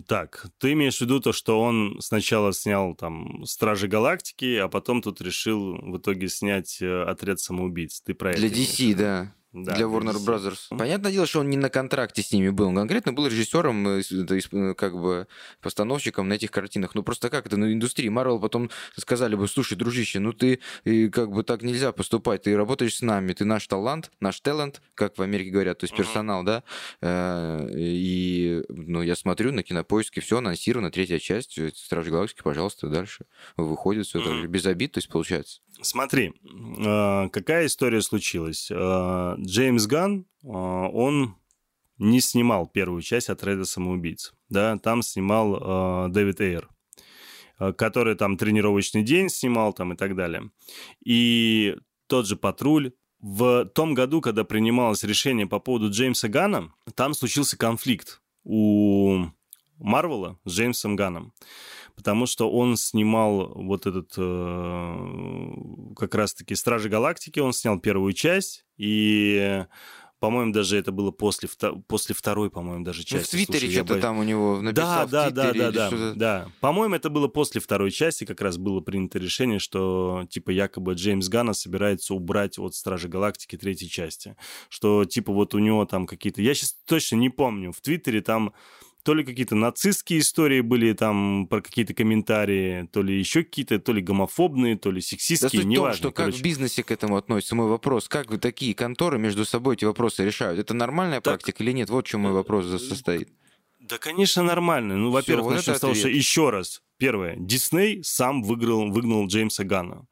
так, ты имеешь в виду то, что он сначала снял там «Стражи Галактики», а потом тут решил в итоге снять э, «Отряд самоубийц». Ты про Для это DC, да. Да, для Warner Brothers. Понятное дело, что он не на контракте с ними был. Он конкретно был режиссером, э, э, как бы постановщиком на этих картинах. Ну просто как это на индустрии? Марвел потом сказали бы, слушай, дружище, ну ты как бы так нельзя поступать. Ты работаешь с нами, ты наш талант, наш талант, как в Америке говорят, то есть персонал, да. Э, и ну я смотрю на кинопоиске, все анонсировано, третья часть, Стражи Галактики, пожалуйста, дальше выходит все без обид, то есть получается. Смотри, какая история случилась? Джеймс Ган, а, он не снимал первую часть «Отряда самоубийц». Да, там снимал Дэвид Эйр, который там «Тренировочный день» снимал там и так далее. И тот же «Патруль». В том году, когда принималось решение по поводу Джеймса Гана, там случился конфликт у Марвела с Джеймсом Ганом потому что он снимал вот этот э, как раз-таки «Стражи Галактики», он снял первую часть, и по-моему, даже это было после, после второй, по-моему, даже части. Ну, в Твиттере что-то боюсь... там у него написал. Да, да, да, да, да, да. По-моему, это было после второй части, как раз было принято решение, что, типа, якобы Джеймс Ганна собирается убрать от Стражи Галактики третьей части. Что, типа, вот у него там какие-то... Я сейчас точно не помню. В Твиттере там то ли какие-то нацистские истории были там про какие-то комментарии, то ли еще какие-то, то ли гомофобные, то ли сексистские, да, неважно. что короче. как в бизнесе к этому относится мой вопрос. Как такие конторы между собой эти вопросы решают? Это нормальная так... практика или нет? Вот в чем мой вопрос состоит. Да, конечно, нормально. Ну, во-первых, вот начнем с того, что еще раз. Первое. Дисней сам выиграл, выгнал Джеймса Ганна.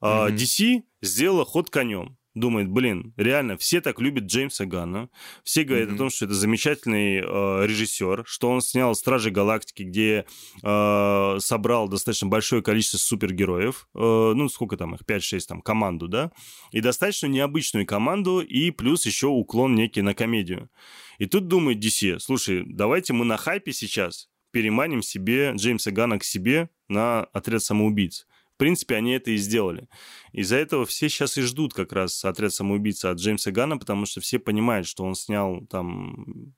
Mm-hmm. DC сделала ход конем думает, блин, реально, все так любят Джеймса Ганна, все говорят mm-hmm. о том, что это замечательный э, режиссер, что он снял «Стражи Галактики», где э, собрал достаточно большое количество супергероев, э, ну, сколько там их, 5-6, там, команду, да, и достаточно необычную команду, и плюс еще уклон некий на комедию. И тут думает DC, слушай, давайте мы на хайпе сейчас переманим себе Джеймса Гана к себе на отряд самоубийц. В принципе, они это и сделали. Из-за этого все сейчас и ждут как раз отряд самоубийца от Джеймса Гана, потому что все понимают, что он снял там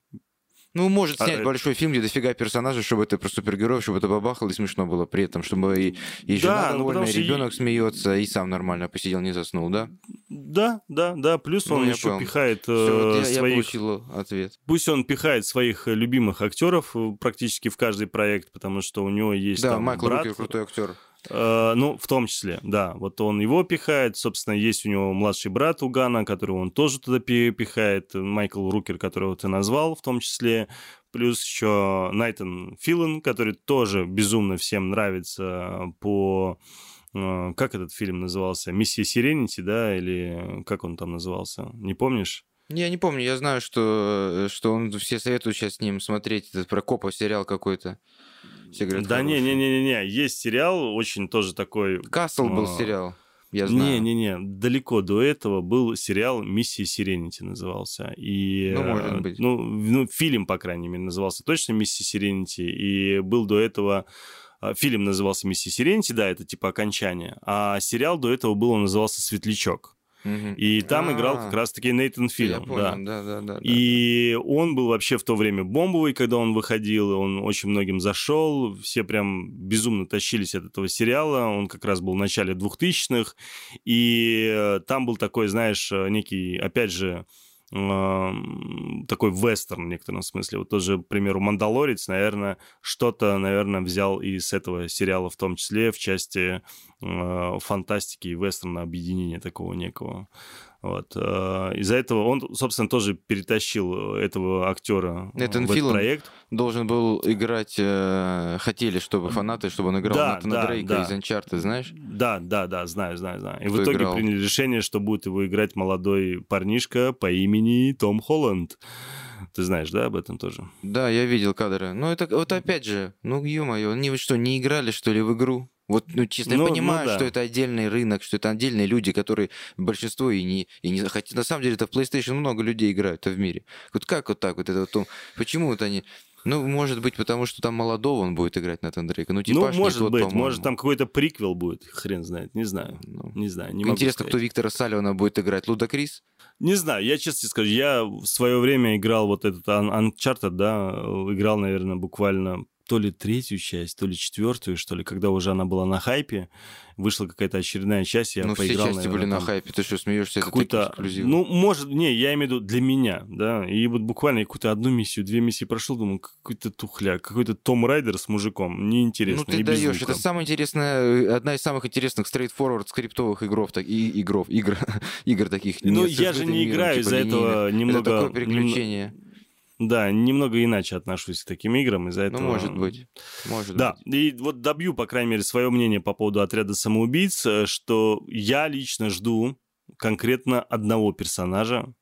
ну, может а, снять а, большой фильм, где дофига персонажей, чтобы это про супергероев, чтобы это бабахало и смешно было при этом, чтобы и, и жена да, ну, довольна, и ребенок и... смеется, и сам нормально посидел, не заснул, да? Да, да, да. Плюс ну, он еще понял. пихает Все, вот я, своих... я получил ответ. Пусть он пихает своих любимых актеров э, практически в каждый проект, потому что у него есть да, там Майкл брат. Рукер крутой актер. Э, ну, в том числе, да. Вот он его пихает. Собственно, есть у него младший брат Угана, которого он тоже туда пихает. Майкл Рукер, которого ты назвал, в том числе. Плюс еще Найтан Филан, который тоже безумно всем нравится по... Э, как этот фильм назывался? «Миссия Сиренити», да? Или как он там назывался? Не помнишь? Я не помню, я знаю, что, что он все советуют сейчас с ним смотреть этот про копа сериал какой-то. Все говорят, да не-не-не-не, есть сериал очень тоже такой... Касл был а, сериал. Я знаю. Не-не-не, далеко до этого был сериал «Миссия Сиренити» назывался. И, ну, может быть. Ну, ну, фильм, по крайней мере, назывался точно «Миссия Сиренити». И был до этого... А, фильм назывался «Миссия Сиренити», да, это типа окончание. А сериал до этого был, он назывался «Светлячок». И там играл как раз-таки Нейтан Филлион. Да. Да, да, да, и он был вообще в то время бомбовый, когда он выходил, он очень многим зашел, все прям безумно тащились от этого сериала, он как раз был в начале 2000-х, и э, там был такой, знаешь, э, некий, опять же, такой вестерн в некотором смысле. Вот тоже, к примеру, «Мандалорец», наверное, что-то, наверное, взял и с этого сериала в том числе в части э, фантастики и вестерна объединения такого некого. Вот. Э, из-за этого он, собственно, тоже перетащил этого актера Этот в этот проект. должен был играть, э, хотели, чтобы фанаты, чтобы он играл да, Натана да, Дрейка да. из Uncharted, знаешь? Да, да, да, знаю, знаю, знаю. И Кто в итоге играл? приняли решение, что будет его играть молодой парнишка по имени Том Холланд. Ты знаешь, да, об этом тоже? Да, я видел кадры. Ну, это вот опять же, ну, ё-моё, они что, не играли, что ли, в игру? Вот, ну, честно, ну, я понимаю, ну, да. что это отдельный рынок, что это отдельные люди, которые большинство и не... И не хотя, на самом деле, это в PlayStation много людей играют в мире. Вот как вот так вот это вот... Почему вот они... Ну, может быть, потому что там молодого он будет играть на Дрейка. Ну, ну, может тот, быть, может там какой-то приквел будет, хрен знает, не знаю, ну, не знаю. Не Интересно, кто Виктора Салливана будет играть, Луда Крис? Не знаю, я честно скажу, я в свое время играл вот этот Uncharted, да, играл, наверное, буквально то ли третью часть, то ли четвертую, что ли, когда уже она была на хайпе, вышла какая-то очередная часть, я ну, поиграл, все части наверное, были там, на хайпе, ты что, смеешься? Какой-то, ну, может, не, я имею в виду для меня, да, и вот буквально какую-то одну миссию, две миссии прошел, думаю, какой-то тухляк, какой-то Том Райдер с мужиком, неинтересно. Ну, ты даешь, это самая интересная, одна из самых интересных straightforward скриптовых игров, так, и игров, игр, игр таких. Ну, я же не играю типа, из-за этого немного... Это такое переключение. Нем... Да, немного иначе отношусь к таким играм из-за ну, этого. Ну, может быть. Может да, быть. и вот добью, по крайней мере, свое мнение по поводу отряда самоубийц, э, что я лично жду конкретно одного персонажа.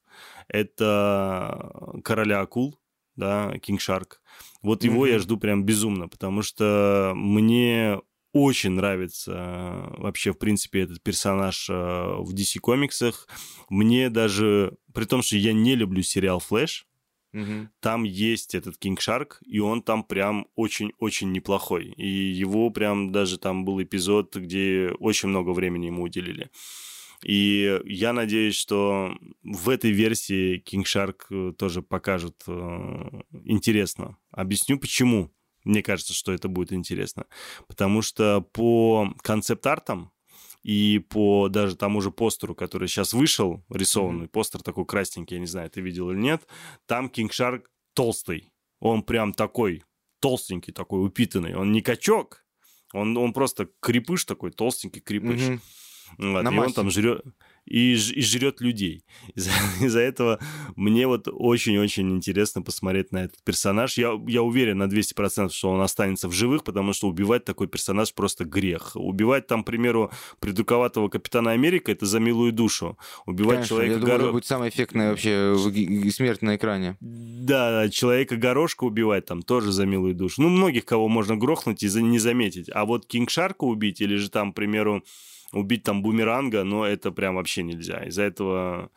Это короля акул, да, Кинг Шарк. Вот его mm-hmm. я жду прям безумно, потому что мне очень нравится э, вообще, в принципе, этот персонаж э, в DC комиксах. Мне даже, при том, что я не люблю сериал «Флэш», Угу. Там есть этот King Shark, и он там прям очень-очень неплохой. И его прям даже там был эпизод, где очень много времени ему уделили. И я надеюсь, что в этой версии King Shark э, тоже покажут э, интересно. Объясню почему. Мне кажется, что это будет интересно. Потому что по концепт-артам и по даже тому же постеру, который сейчас вышел, рисованный, mm-hmm. постер такой красненький, я не знаю, ты видел или нет, там Кинг Шарк толстый. Он прям такой толстенький, такой упитанный. Он не качок, он, он просто крепыш такой, толстенький крепыш. Mm-hmm. Вот, и он там жрет и, и жрет людей. Из-за, из этого мне вот очень-очень интересно посмотреть на этот персонаж. Я, я уверен на 200%, что он останется в живых, потому что убивать такой персонаж просто грех. Убивать там, к примеру, придурковатого Капитана Америка, это за милую душу. Убивать Конечно, человека... Я думаю, горо... это будет самое эффектное вообще смерть на экране. Да, человека-горошка убивать там тоже за милую душу. Ну, многих, кого можно грохнуть и не заметить. А вот Кинг Шарка убить или же там, к примеру, убить там бумеранга, но это прям вообще нельзя. Из-за этого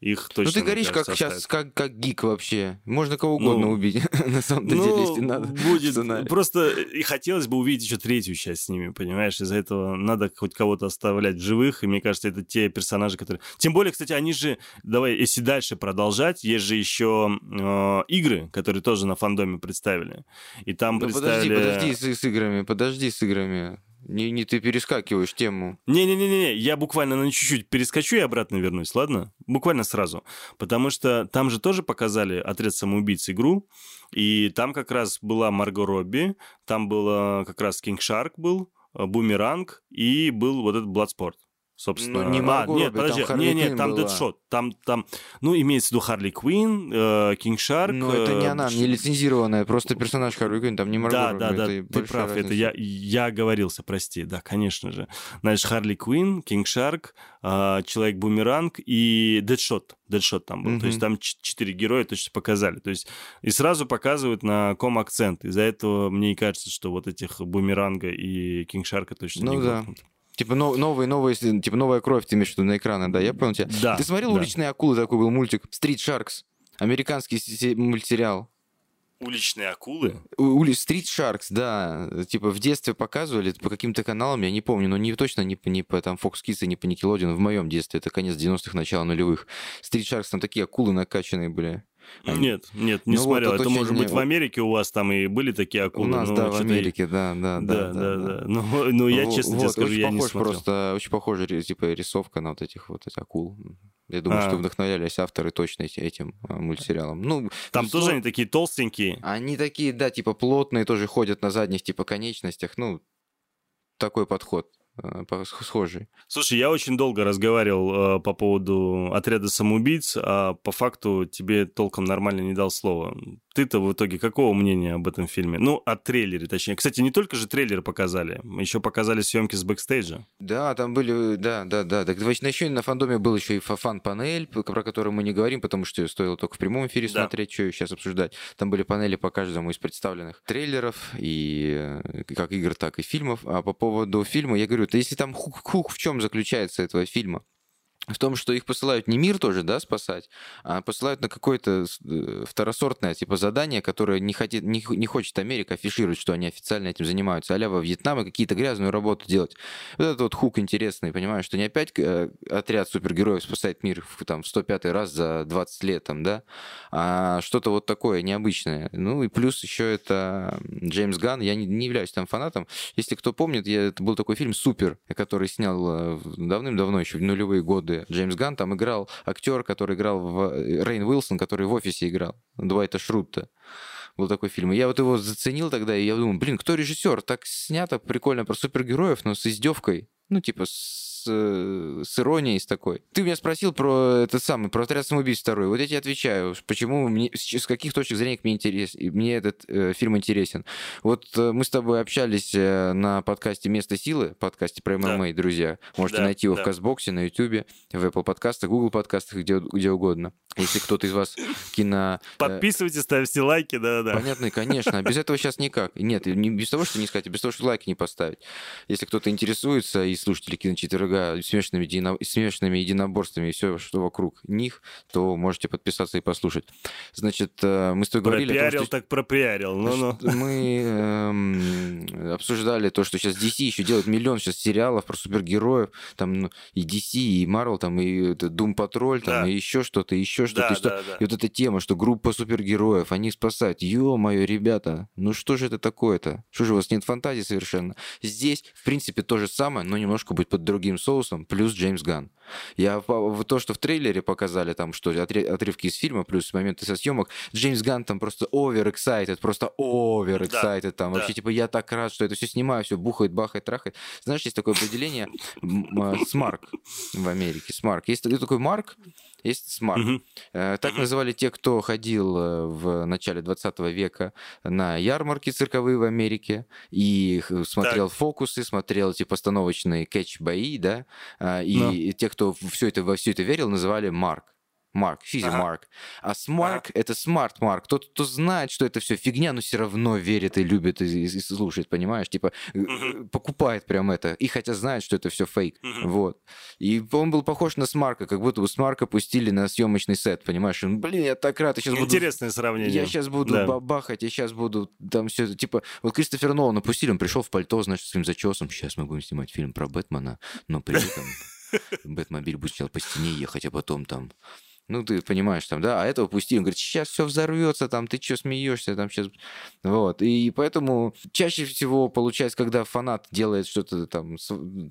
их точно. Ну ты говоришь, как сейчас, как, как гик вообще. Можно кого угодно ну, убить, на самом деле, ну, если надо. Будет. Сценарий. Просто и хотелось бы увидеть еще третью часть с ними, понимаешь? Из-за этого надо хоть кого-то оставлять в живых, и мне кажется, это те персонажи, которые... Тем более, кстати, они же, давай, если дальше продолжать, есть же еще э, игры, которые тоже на фандоме представили. И там ну, представили... Подожди, подожди с, с играми, подожди с играми. Не, не ты перескакиваешь тему. Не-не-не, я буквально на чуть-чуть перескочу и обратно вернусь, ладно? Буквально сразу. Потому что там же тоже показали «Отряд самоубийц» игру, и там как раз была Марго Робби, там был как раз Кинг Шарк был, Бумеранг, и был вот этот Бладспорт собственно. Ну, не могу, а, нет, подожди, там не, нет, там Дэдшот, там, там, ну, имеется в виду Харли Квин, Кинг Шарк. Ну, это не э, она, не лицензированная, просто персонаж Харли Квин, там не Марго Да, да, да, ты прав, разница. это я, я оговорился, прости, да, конечно же. Значит, Харли Квин, Кинг Шарк, э, Человек-бумеранг и Дэдшот, Дэдшот там был, mm-hmm. то есть там четыре героя точно показали, то есть и сразу показывают на ком акцент, из-за этого мне и кажется, что вот этих Бумеранга и Кинг Шарка точно ну, не да. Грохнут. Типа новые, новые, типа новая кровь, ты имеешь в виду на экраны, да, я понял тебя. Да, ты смотрел да. «Уличные акулы», такой был мультик, Street Sharks, американский мультсериал. Уличные акулы? Ули... Street Sharks, да. Типа в детстве показывали по каким-то каналам, я не помню, но не точно не по, не по там, Fox Kids и не по Nickelodeon в моем детстве. Это конец 90-х, начало нулевых. Street Sharks, там такие акулы накачанные были. Нет, нет, не ну смотрел. Вот, это, может быть в Америке у вас там и были такие акулы. У нас, да, в Америке, да, да, да. Да, да, да. Ну, ну я честно тебе скажу, я не смотрел. Просто очень похожа типа рисовка на вот этих вот этих акул. Я думаю, а. что вдохновлялись авторы точно этим а, мультсериалом. Ну, Там ну, тоже они такие толстенькие. Они такие, да, типа плотные, тоже ходят на задних типа конечностях. Ну, такой подход. Э, схожий. Слушай, я очень долго разговаривал э, по поводу отряда самоубийц, а по факту тебе толком нормально не дал слова. Ты-то в итоге какого мнения об этом фильме? Ну, о трейлере, точнее. Кстати, не только же трейлер показали, еще показали съемки с бэкстейджа. Да, там были, да, да, да. Так еще на фандоме был еще и фан-панель, про которую мы не говорим, потому что стоило только в прямом эфире да. смотреть, что сейчас обсуждать. Там были панели по каждому из представленных трейлеров, и э, как игр, так и фильмов. А по поводу фильма, я говорю, то если там хук-хук в чем заключается этого фильма? В том, что их посылают не мир тоже, да, спасать, а посылают на какое-то э, второсортное типа задание, которое не, хотит, не, не хочет Америка афишировать, что они официально этим занимаются, а во Вьетнаме какие-то грязную работу делать. Вот этот вот хук интересный, понимаешь, что не опять э, отряд супергероев спасает мир в, там, 105 раз за 20 лет, там, да, а что-то вот такое необычное. Ну и плюс еще это Джеймс Ганн, я не, не являюсь там фанатом. Если кто помнит, я, это был такой фильм «Супер», который снял э, давным-давно, еще в нулевые годы Джеймс Ган, там играл актер, который играл в... Э, Рейн Уилсон, который в офисе играл, Дуайта Шрутта. Был такой фильм. И я вот его заценил тогда, и я думаю, блин, кто режиссер? Так снято прикольно про супергероев, но с издевкой. Ну, типа, с с, иронией, с такой. Ты меня спросил про этот самый, про отряд самоубийств второй. Вот я тебе отвечаю, почему мне, с каких точек зрения мне, интерес, мне этот э, фильм интересен. Вот э, мы с тобой общались э, на подкасте «Место силы», подкасте про ММА, да. друзья. Можете да, найти его да. в Казбоксе, на Ютубе, в Apple подкастах, Google подкастах, где, где угодно. Если кто-то из вас кино... Э, Подписывайтесь, ставьте лайки, да-да. Понятно, конечно. Без этого сейчас никак. Нет, не без того, что не сказать, а без того, что лайки не поставить. Если кто-то интересуется, и слушатели киночетверга ага, смешанными, едино... смешанными единоборствами и все, что вокруг них, то можете подписаться и послушать. Значит, э, мы с тобой говорили... Пропиарил, что... так пропиарил. Ну, ну. Мы эм, обсуждали то, что сейчас DC еще делает миллион сейчас сериалов про супергероев. Там ну, и DC, и Marvel, там и Doom Patrol, там да. и еще что-то, еще что-то. Да, и, что... да, да. и вот эта тема, что группа супергероев, они спасают. Ё-моё, ребята, ну что же это такое-то? Что же у вас нет фантазии совершенно? Здесь, в принципе, то же самое, но немножко будет под другим соусом, плюс Джеймс Ган. Я то, что в трейлере показали, там, что отрывки из фильма, плюс моменты со съемок, Джеймс Ган там просто over excited, просто over excited, да, там, да. вообще, типа, я так рад, что это все снимаю, все бухает, бахает, трахает. Знаешь, есть такое определение smark в Америке, smark. Есть такой марк, есть smart. Угу. Так называли те, кто ходил э, в начале 20 века на ярмарки цирковые в Америке и смотрел так. фокусы, смотрел эти постановочные кэтч-бои, да, а, и Но. те, кто все это, во все это верил, называли mark. Mark, физи. Марк. А smark это smart mark. Тот, кто знает, что это все фигня, но все равно верит и любит и, и, и слушает, понимаешь? Типа угу. покупает прям это. И хотя знает, что это все фейк. Угу. Вот. И он был похож на Смарка, как будто бы Смарка пустили на съемочный сет, понимаешь? Он, блин, я так рад, я сейчас буду... Интересное сравнение. Я сейчас буду да. бабахать, я сейчас буду там все это. Типа, вот Кристофер Нолан напустили, он пришел в пальто, значит, своим зачесом. Сейчас мы будем снимать фильм про Бэтмена, но при этом Бэтмобиль будет сначала по стене ехать, а потом там ну, ты понимаешь, там, да, а этого пусти. Он говорит, сейчас все взорвется, там, ты что смеешься, там, сейчас... Вот. И поэтому чаще всего получается, когда фанат делает что-то там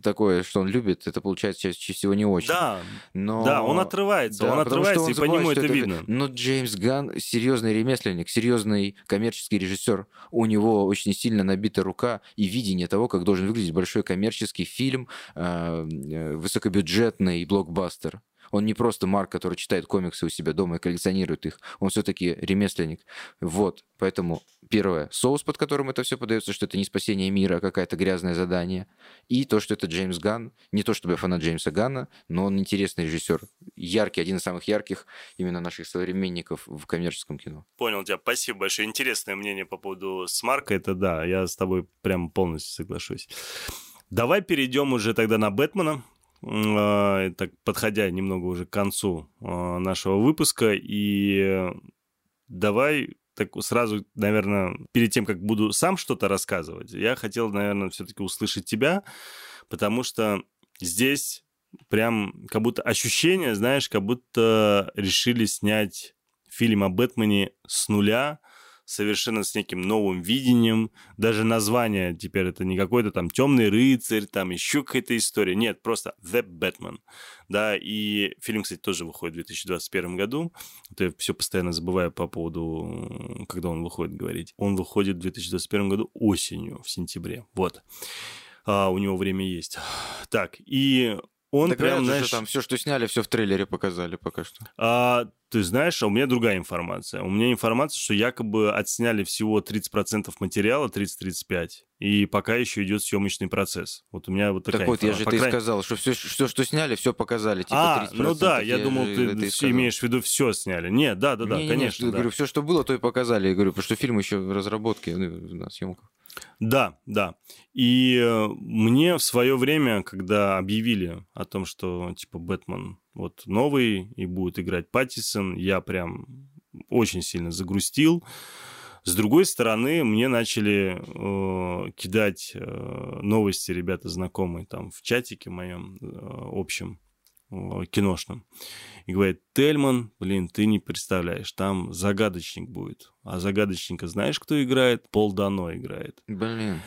такое, что он любит, это получается чаще всего не очень. Да, Но... да, он отрывается, да, он отрывается, он и по нему это, это видно. Но Джеймс Ган серьезный ремесленник, серьезный коммерческий режиссер. У него очень сильно набита рука и видение того, как должен выглядеть большой коммерческий фильм, а, э, высокобюджетный блокбастер. Он не просто Марк, который читает комиксы у себя дома и коллекционирует их. Он все-таки ремесленник. Вот. Поэтому первое, соус, под которым это все подается, что это не спасение мира, а какое-то грязное задание. И то, что это Джеймс Ган. Не то, чтобы я фанат Джеймса Ганна, но он интересный режиссер. Яркий, один из самых ярких именно наших современников в коммерческом кино. Понял тебя. Спасибо большое. Интересное мнение по поводу Смарка. Это да, я с тобой прям полностью соглашусь. Давай перейдем уже тогда на Бэтмена. А, так, подходя немного уже к концу а, нашего выпуска. И давай так сразу, наверное, перед тем, как буду сам что-то рассказывать, я хотел, наверное, все-таки услышать тебя, потому что здесь прям как будто ощущение, знаешь, как будто решили снять фильм о Бэтмене с нуля, совершенно с неким новым видением. Даже название теперь это не какой-то там темный рыцарь, там еще какая-то история. Нет, просто The Batman. Да, и фильм, кстати, тоже выходит в 2021 году. Это я все постоянно забываю по поводу, когда он выходит говорить. Он выходит в 2021 году осенью, в сентябре. Вот. А, у него время есть. Так, и он Да прям, же, знаешь... что там все, что сняли, все в трейлере показали пока что. А, ты знаешь, а у меня другая информация. У меня информация, что якобы отсняли всего 30% материала, 30-35, и пока еще идет съемочный процесс. Вот у меня вот такая Так вот, я же По ты крайней- сказал, что все, что, что сняли, все показали. Типа А, ну да, 30%. я, думал, же ты, все имеешь в виду все сняли. Нет, да, да, да, конечно. я да. говорю, все, что было, то и показали. Я говорю, потому что фильм еще в разработке, ну, на съемках. Да, да. И э, мне в свое время, когда объявили о том, что типа Бэтмен вот новый и будет играть Паттисон, я прям очень сильно загрустил. С другой стороны, мне начали э, кидать э, новости ребята знакомые там в чатике моем э, общем киношном. И говорят, Тельман, блин, ты не представляешь, там загадочник будет. А загадочника знаешь, кто играет? Пол Дано играет. Блин,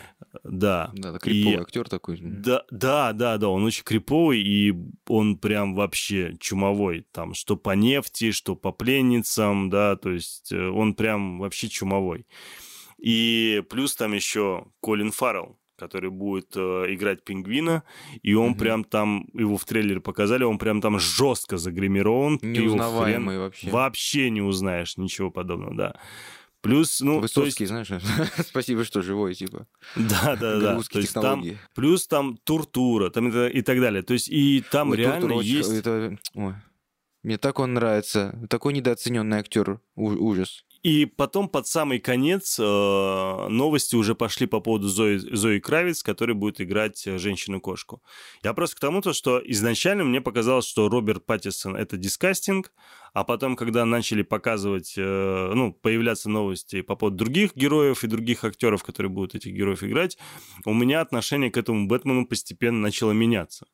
Да. да, криповый И- актер такой. Да, да, да, да, он очень криповый, и он прям вообще чумовой. Там, что по нефти, что по пленницам, да, то есть э, он прям вообще чумовой. И плюс там еще Колин Фаррелл, который будет э, играть пингвина, и он Мгм. прям там, его в трейлере показали, он прям там жестко загримирован. в хрен Неузнаваемый вообще. Вообще не узнаешь ничего подобного, да. Плюс, ну, то есть- Высоцкий, знаешь, спасибо, что живой, типа. да, да, да. Там технологии. Плюс там туртура, там это, и так далее. То есть и там Ой, реально очень- есть... это- ой. Мне так он нравится. Такой недооцененный актер. У- Ужас. И потом под самый конец э, новости уже пошли по поводу Зои, Зои Кравец, которая будет играть э, женщину-кошку. Я просто к тому, то, что изначально мне показалось, что Роберт Паттисон — это дискастинг, а потом, когда начали показывать, э, ну, появляться новости по поводу других героев и других актеров, которые будут этих героев играть, у меня отношение к этому Бэтмену постепенно начало меняться.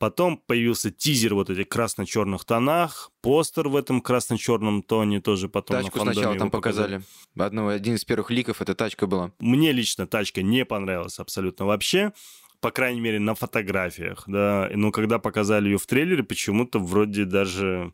Потом появился тизер вот этих красно-черных тонах, постер в этом красно-черном тоне тоже потом на Тачку фандоме сначала там показали. Одно, один из первых ликов это тачка была. Мне лично тачка не понравилась абсолютно вообще, по крайней мере, на фотографиях, да. Но когда показали ее в трейлере, почему-то вроде даже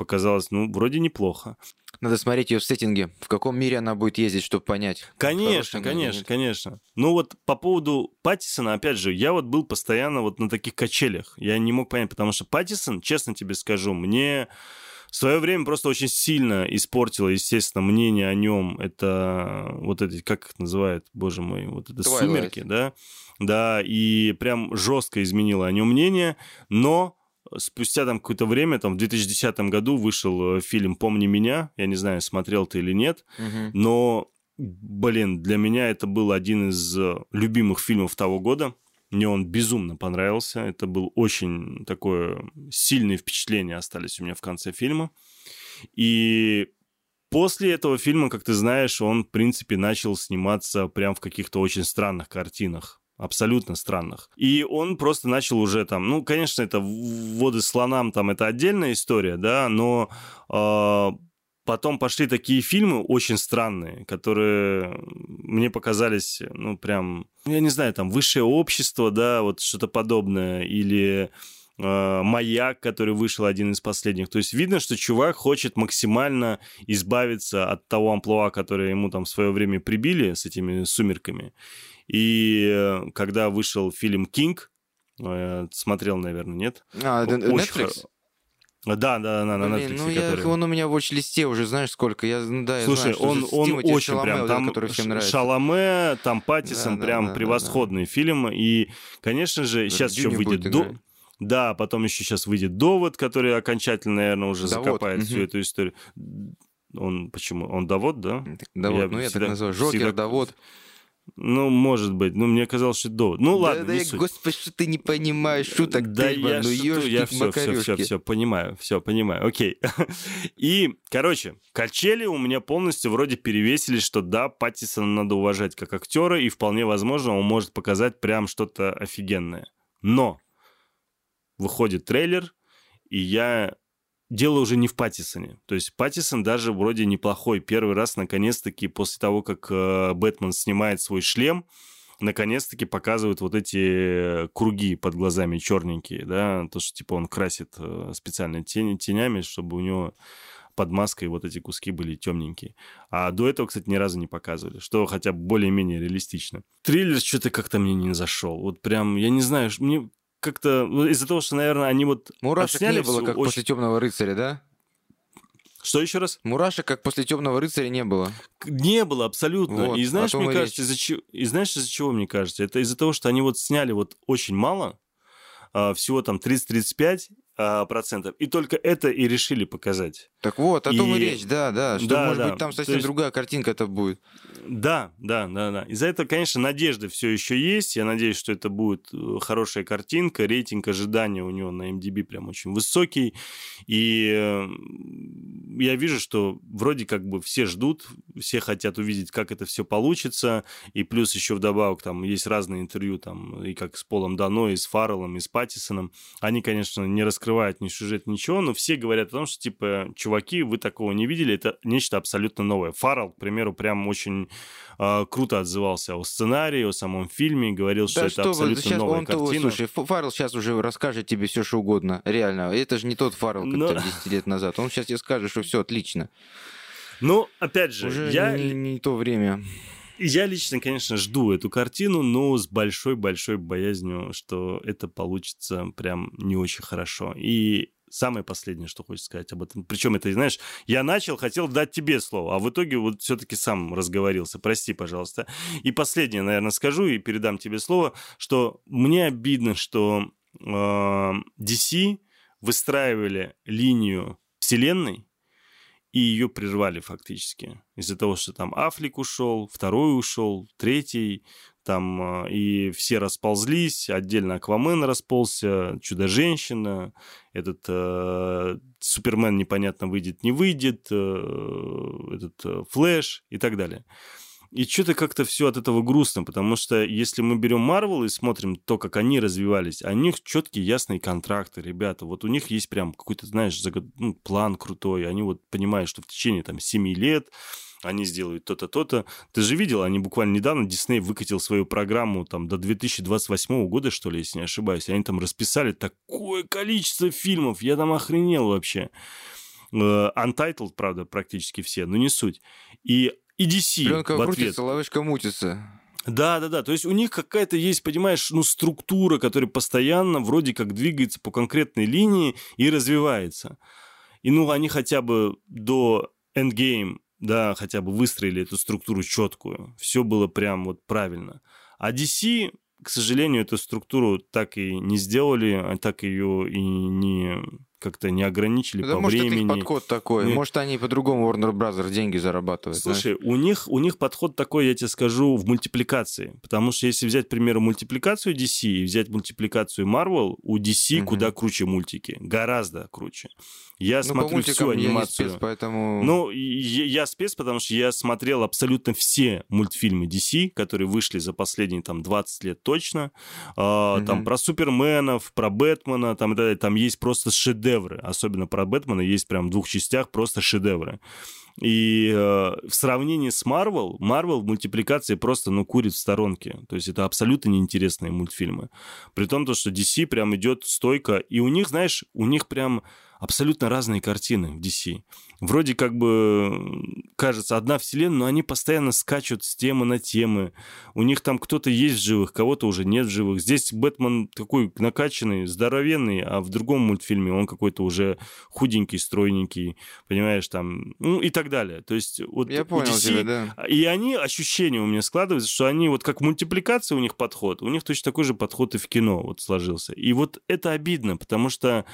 показалось, ну, вроде неплохо. Надо смотреть ее в сеттинге. В каком мире она будет ездить, чтобы понять. Конечно, конечно, конечно. Ну вот по поводу Паттисона, опять же, я вот был постоянно вот на таких качелях. Я не мог понять, потому что Паттисон, честно тебе скажу, мне в свое время просто очень сильно испортило, естественно, мнение о нем. Это вот эти, как их называют, боже мой, вот это Twilight. сумерки, да? Да, и прям жестко изменило о нем мнение, но спустя там какое-то время, там в 2010 году вышел э, фильм «Помни меня», я не знаю, смотрел ты или нет, Мгм. но, блин, для меня это был один из э, любимых фильмов того года. Мне он безумно понравился. Это был очень такое сильное впечатление остались у меня в конце фильма. И после этого фильма, как ты знаешь, он, в принципе, начал сниматься прям в каких-то очень странных картинах. Абсолютно странных. И он просто начал уже там, ну, конечно, это воды слонам, там, это отдельная история, да, но э, потом пошли такие фильмы очень странные, которые мне показались, ну, прям, ну, я не знаю, там, высшее общество, да, вот что-то подобное, или э, «Маяк», который вышел один из последних. То есть видно, что чувак хочет максимально избавиться от того амплуа, которое ему там в свое время прибили с этими «Сумерками». И э, когда вышел фильм «Кинг», э, смотрел, наверное, нет? А, Очень Netflix? хоро- Да, да, да, на Блин, Netflix, ну я, который... он у меня в watch-листе уже, знаешь, сколько. Я, ну да, я Слушай, знаю, что он, он Тимоти очень Шаломе, прям, вот этот, там Ш- нравится. Шаломе, там Паттисон, Да, да, прям да, да, превосходный фильм, и, конечно же, В сейчас еще выйдет... До... Да, потом еще сейчас выйдет Довод, который окончательно, наверное, уже Довод, закопает всю мгм. эту историю. Он почему? Он Довод, да? Довод, Я ну я всегда- так называю. Жокер, всегда- Довод. Ну, может быть. Ну, мне казалось, что Довод. Ну, Да, ладно, да, не я- суть. господи, что ты не понимаешь шуток, Да Тельман, я ну шуту, я все, все, все, все, понимаю, все, понимаю, окей. И, короче, качели у меня полностью вроде перевесили, что да, Паттисона надо уважать как актера, и вполне возможно, он может показать прям что-то офигенное. Но выходит трейлер, и я... Дело уже не в Паттисоне. То есть Паттисон даже вроде неплохой. Первый раз, наконец-таки, после того, как э, Бэтмен снимает свой шлем, наконец-таки показывают вот эти круги под глазами черненькие, да, то, что типа он красит э, специально тени, тенями, чтобы у него под маской вот эти куски были темненькие. А до этого, кстати, ни разу не показывали, что хотя бы более-менее реалистично. Триллер что-то как-то мне не зашел. Вот прям, я не знаю, мне как-то ну, из-за того, что, наверное, они вот Мурашек не было, как очень... после Темного рыцаря, да? Что еще раз? Мурашек, как после Темного рыцаря, не было. Не было, абсолютно. Вот, и знаешь, мне кажется, из-за чего, и знаешь, из-за чего мне кажется? Это из-за того, что они вот сняли вот очень мало, а, всего там 30-35, а, процентов. И только это и решили показать. Так вот, о том и, и речь, да, да. Что, да, может да. быть, там совсем есть... другая картинка это будет. Да, да, да, да. Из-за этого, конечно, надежды все еще есть. Я надеюсь, что это будет э, хорошая картинка. Рейтинг ожидания у него на MDB прям очень высокий. И э, я вижу, что вроде как бы все ждут, все хотят увидеть, как это все получится. И плюс еще вдобавок там есть разные интервью, там, и как с Полом Дано, и с Фарреллом, и с Паттисоном. Они, конечно, не раскрывают раскрывает ни сюжет, ничего, но все говорят о том, что, типа, чуваки, вы такого не видели, это нечто абсолютно новое. Фаррелл, к примеру, прям очень э, круто отзывался о сценарии, о самом фильме, говорил, да что, что это абсолютно сейчас новая он картина. слушай, Фаррелл сейчас уже расскажет тебе все, что угодно, реально. Это же не тот Фаррелл, но... который 10 лет назад. Он сейчас тебе скажет, что все отлично. Ну, опять же, уже я... Не, не то время. Я лично, конечно, жду эту картину, но с большой-большой боязнью, что это получится прям не очень хорошо. И самое последнее, что хочется сказать об этом. Причем это, знаешь, я начал, хотел дать тебе слово, а в итоге вот все-таки сам разговорился. Прости, пожалуйста. И последнее, наверное, скажу и передам тебе слово, что мне обидно, что э, DC выстраивали линию вселенной, и ее прервали фактически. Из-за того, что там Афлик ушел, второй ушел, третий, там а, и все расползлись, отдельно Аквамен расползся, Чудо-женщина, этот э, Супермен непонятно выйдет, не выйдет, э, этот э, Флэш и так далее. И что-то как-то все от этого грустно, потому что если мы берем Марвел и смотрим то, как они развивались, у них четкие, ясные контракты, ребята. Вот у них есть прям какой-то, знаешь, ну, план крутой. Они вот понимают, что в течение там 7 лет они сделают то-то, то-то. Ты же видел, они буквально недавно, Дисней выкатил свою программу там до 2028 года, что ли, если не ошибаюсь. Они там расписали такое количество фильмов, я там охренел вообще. Э, Untitled, правда, практически все, но не суть. И и DC Пленка в ответ. крутится, лавочка мутится. Да, да, да. То есть у них какая-то есть, понимаешь, ну, структура, которая постоянно вроде как двигается по конкретной линии и развивается. И ну, они хотя бы до Endgame, да, хотя бы выстроили эту структуру четкую. Все было прям вот правильно. А DC, к сожалению, эту структуру так и не сделали, а так ее и не как-то не ограничили да, по может, времени. Может, подход такой. Нет. Может, они по-другому Warner Brothers деньги зарабатывают. Слушай, у них, у них подход такой, я тебе скажу, в мультипликации. Потому что если взять, к примеру, мультипликацию DC и взять мультипликацию Marvel, у DC угу. куда круче мультики. Гораздо круче. Я ну, смотрю всю анимацию. Я спец, поэтому... Ну, я, я спец, потому что я смотрел абсолютно все мультфильмы DC, которые вышли за последние там 20 лет точно. угу. Там про Суперменов, про Бэтмена, там, там есть просто шедевр шедевры. Особенно про Бэтмена есть прям в двух частях просто шедевры. И э, в сравнении с Марвел, Марвел в мультипликации просто, ну, курит в сторонке. То есть это абсолютно неинтересные мультфильмы. При том, то, что DC прям идет стойко. И у них, знаешь, у них прям абсолютно разные картины в DC. Вроде как бы кажется одна вселенная, но они постоянно скачут с темы на темы. У них там кто-то есть в живых, кого-то уже нет в живых. Здесь Бэтмен такой накачанный, здоровенный, а в другом мультфильме он какой-то уже худенький, стройненький, понимаешь, там, ну и так далее. То есть вот Я понял DC, тебя, да. И они, ощущение у меня складывается, что они вот как мультипликация у них подход, у них точно такой же подход и в кино вот сложился. И вот это обидно, потому что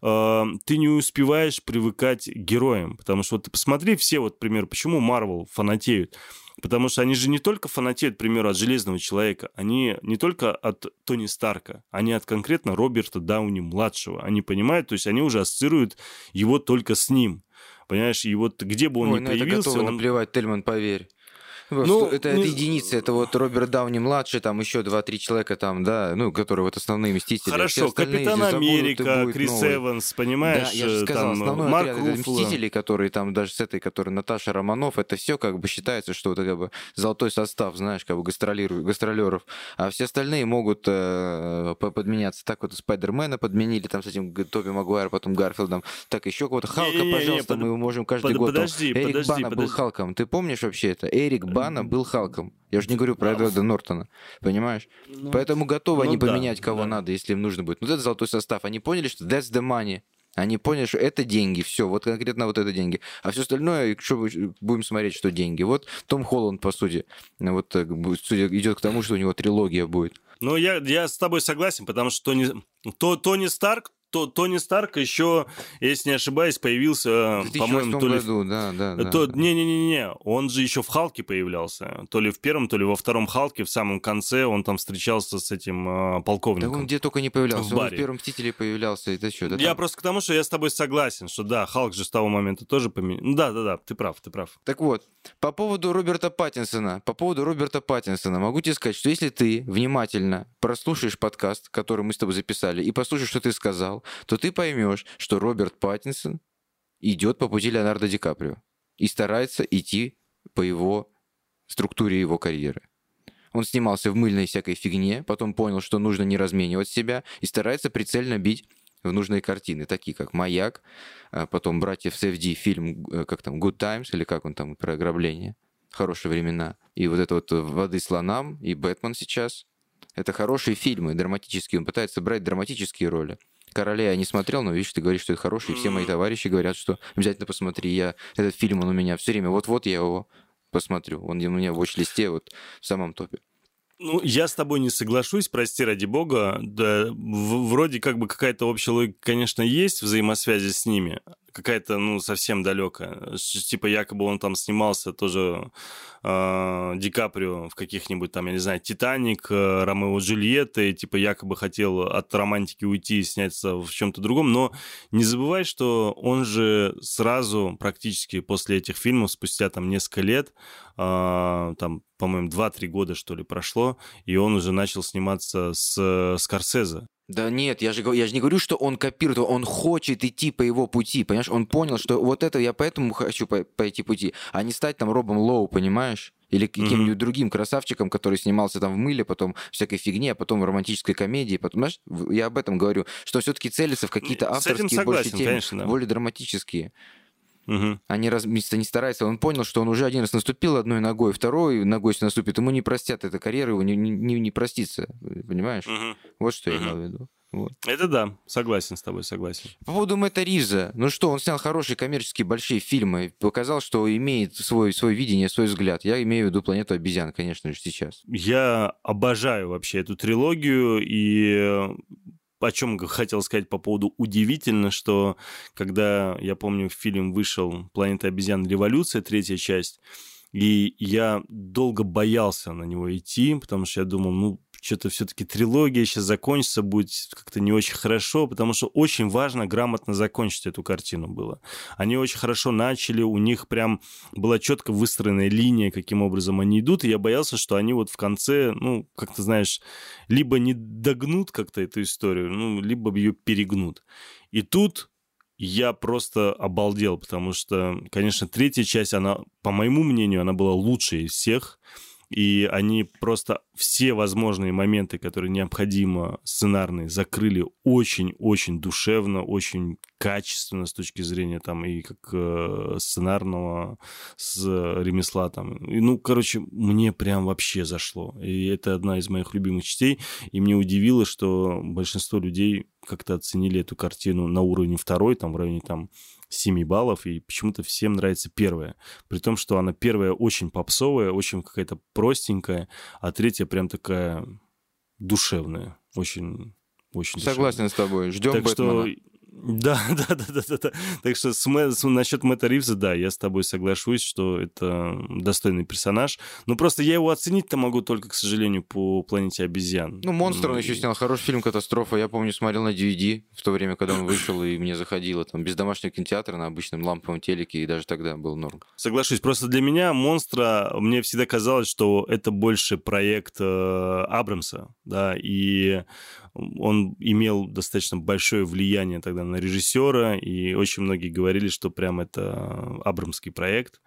э, ты ты не успеваешь привыкать к героям. Потому что вот ты посмотри все, вот, например, почему Марвел фанатеют. Потому что они же не только фанатеют, к примеру, от Железного Человека, они не только от Тони Старка, они от конкретно Роберта Дауни-младшего. Они понимают, то есть они уже ассоциируют его только с ним. Понимаешь, и вот где бы он Ой, ни ну появился... Это готово он... наплевать, Тельман, поверь. Ну, это, не... это единицы, это вот Роберт Дауни младший, там еще два-три человека там, да, ну, которые вот основные мстители. Хорошо, Капитан Америка, будет, Крис новый. Эванс, понимаешь? Да, я же сказал, там, основной Марк отряд это мстители, которые там даже с этой, которой Наташа Романов, это все как бы считается, что это как бы золотой состав, знаешь, как бы гастролеров, а все остальные могут э, подменяться. Так вот Спайдермена подменили там с этим Тоби Магуайр, потом Гарфилдом, так еще кого-то Халка, не, не, пожалуйста, не, под... мы можем каждый под, год. Подожди, Эрик подожди, Бана подожди. был Халком, ты помнишь вообще это? Эрик Бана был Халком. Я же не говорю про Эдварда Нортона, понимаешь? Ну, Поэтому готовы ну, они да, поменять кого да. надо, если им нужно будет. Вот это золотой состав. Они поняли, что that's the money. Они поняли, что это деньги, все, вот конкретно вот это деньги. А все остальное, что будем смотреть, что деньги. Вот Том Холланд, по сути, вот судя, идет к тому, что у него трилогия будет. Ну, я, я с тобой согласен, потому что Тони, то, Тони Старк то, Тони Старк еще, если не ошибаюсь, появился, по-моему, то ли... году, да, да, да. То... Не-не-не, он же еще в Халке появлялся. То ли в первом, то ли во втором Халке, в самом конце он там встречался с этим э, полковником. Да он где только не появлялся. В он в первом Мстителе появлялся, это что? Да, я там... просто к тому, что я с тобой согласен, что да, Халк же с того момента тоже поменял. Ну да, да, да, ты прав, ты прав. Так вот, по поводу Роберта Паттинсона, по поводу Роберта Паттинсона, могу тебе сказать, что если ты внимательно прослушаешь подкаст, который мы с тобой записали, и послушаешь, что ты сказал, то ты поймешь, что Роберт Паттинсон идет по пути Леонардо Ди Каприо и старается идти по его структуре его карьеры. Он снимался в мыльной всякой фигне, потом понял, что нужно не разменивать себя и старается прицельно бить в нужные картины, такие как «Маяк», а потом «Братьев Севди», фильм, э, как там, «Good Times», или как он там, про ограбление, «Хорошие времена», и вот это вот «Воды слонам», и «Бэтмен» сейчас. Это хорошие фильмы, драматические. Он пытается брать драматические роли. «Короля» я не смотрел, но видишь, ты говоришь, что это хороший, и все мои товарищи говорят, что обязательно посмотри. Я этот фильм, он у меня все время, вот-вот я его посмотрю. Он у меня в watch-листе вот в самом топе. Ну, я с тобой не соглашусь, прости ради бога. Да, в, вроде как бы какая-то общая логика, конечно, есть взаимосвязи с ними, какая-то, ну, совсем далекая. Типа, якобы он там снимался тоже э, Ди Каприо в каких-нибудь там, я не знаю, Титаник, э, Ромео Джульетта, и типа якобы хотел от романтики уйти и сняться в чем-то другом. Но не забывай, что он же сразу, практически после этих фильмов, спустя там несколько лет, э, там, по-моему, 2-3 года, что ли, прошло, и он уже начал сниматься с э, Скорсезе. Да нет, я же, я же не говорю, что он копирует, он хочет идти по его пути, понимаешь? Он понял, что вот это я поэтому хочу по, пойти пути, а не стать там Робом Лоу, понимаешь? Или каким-нибудь mm-hmm. другим красавчиком, который снимался там в мыле, потом всякой фигне, а потом в романтической комедии. Потом, знаешь, я об этом говорю, что все-таки целится в какие-то авторские больше темы, конечно, да. более драматические. Угу. Они раз, не стараются. Он понял, что он уже один раз наступил одной ногой, второй ногой если наступит, ему не простят эта карьера, его не, не, не простится. Понимаешь? Угу. Вот что угу. я имел в виду. Вот. Это да, согласен с тобой, согласен. По поводу Мэтта Ривза, ну что, он снял хорошие коммерческие большие фильмы, показал, что имеет свой, свое видение, свой взгляд. Я имею в виду «Планету обезьян», конечно же, сейчас. Я обожаю вообще эту трилогию, и о чем хотел сказать по поводу удивительно, что когда, я помню, фильм вышел «Планета обезьян. Революция», третья часть, и я долго боялся на него идти, потому что я думал, ну, что-то все-таки трилогия сейчас закончится, будет как-то не очень хорошо, потому что очень важно грамотно закончить эту картину было. Они очень хорошо начали, у них прям была четко выстроенная линия, каким образом они идут, и я боялся, что они вот в конце, ну, как-то, знаешь, либо не догнут как-то эту историю, ну, либо ее перегнут. И тут я просто обалдел, потому что, конечно, третья часть, она, по моему мнению, она была лучшей из всех и они просто все возможные моменты, которые необходимо сценарные, закрыли очень-очень душевно, очень качественно с точки зрения там и как э, сценарного с ремесла там. И, ну, короче, мне прям вообще зашло. И это одна из моих любимых частей. И мне удивило, что большинство людей как-то оценили эту картину на уровне второй, там в районе там 7 баллов, и почему-то всем нравится первая. При том, что она первая очень попсовая, очень какая-то простенькая, а третья прям такая душевная, очень очень Согласен душевная. с тобой. Ждем так Бэтмена. Что да, да, да, да, да, да. Так что с, с, насчет Мэтта Ривза, да, я с тобой соглашусь, что это достойный персонаж. Но просто я его оценить-то могу только, к сожалению, по планете обезьян. Ну, монстр он еще снял. Хороший фильм «Катастрофа». Я помню, смотрел на DVD в то время, когда он вышел, и мне заходило там без домашнего кинотеатра на обычном ламповом телеке, и даже тогда был норм. Соглашусь. Просто для меня «Монстра» мне всегда казалось, что это больше проект э, Абрамса, да, и он имел достаточно большое влияние тогда на режиссера, и очень многие говорили, что прям это Абрамский проект,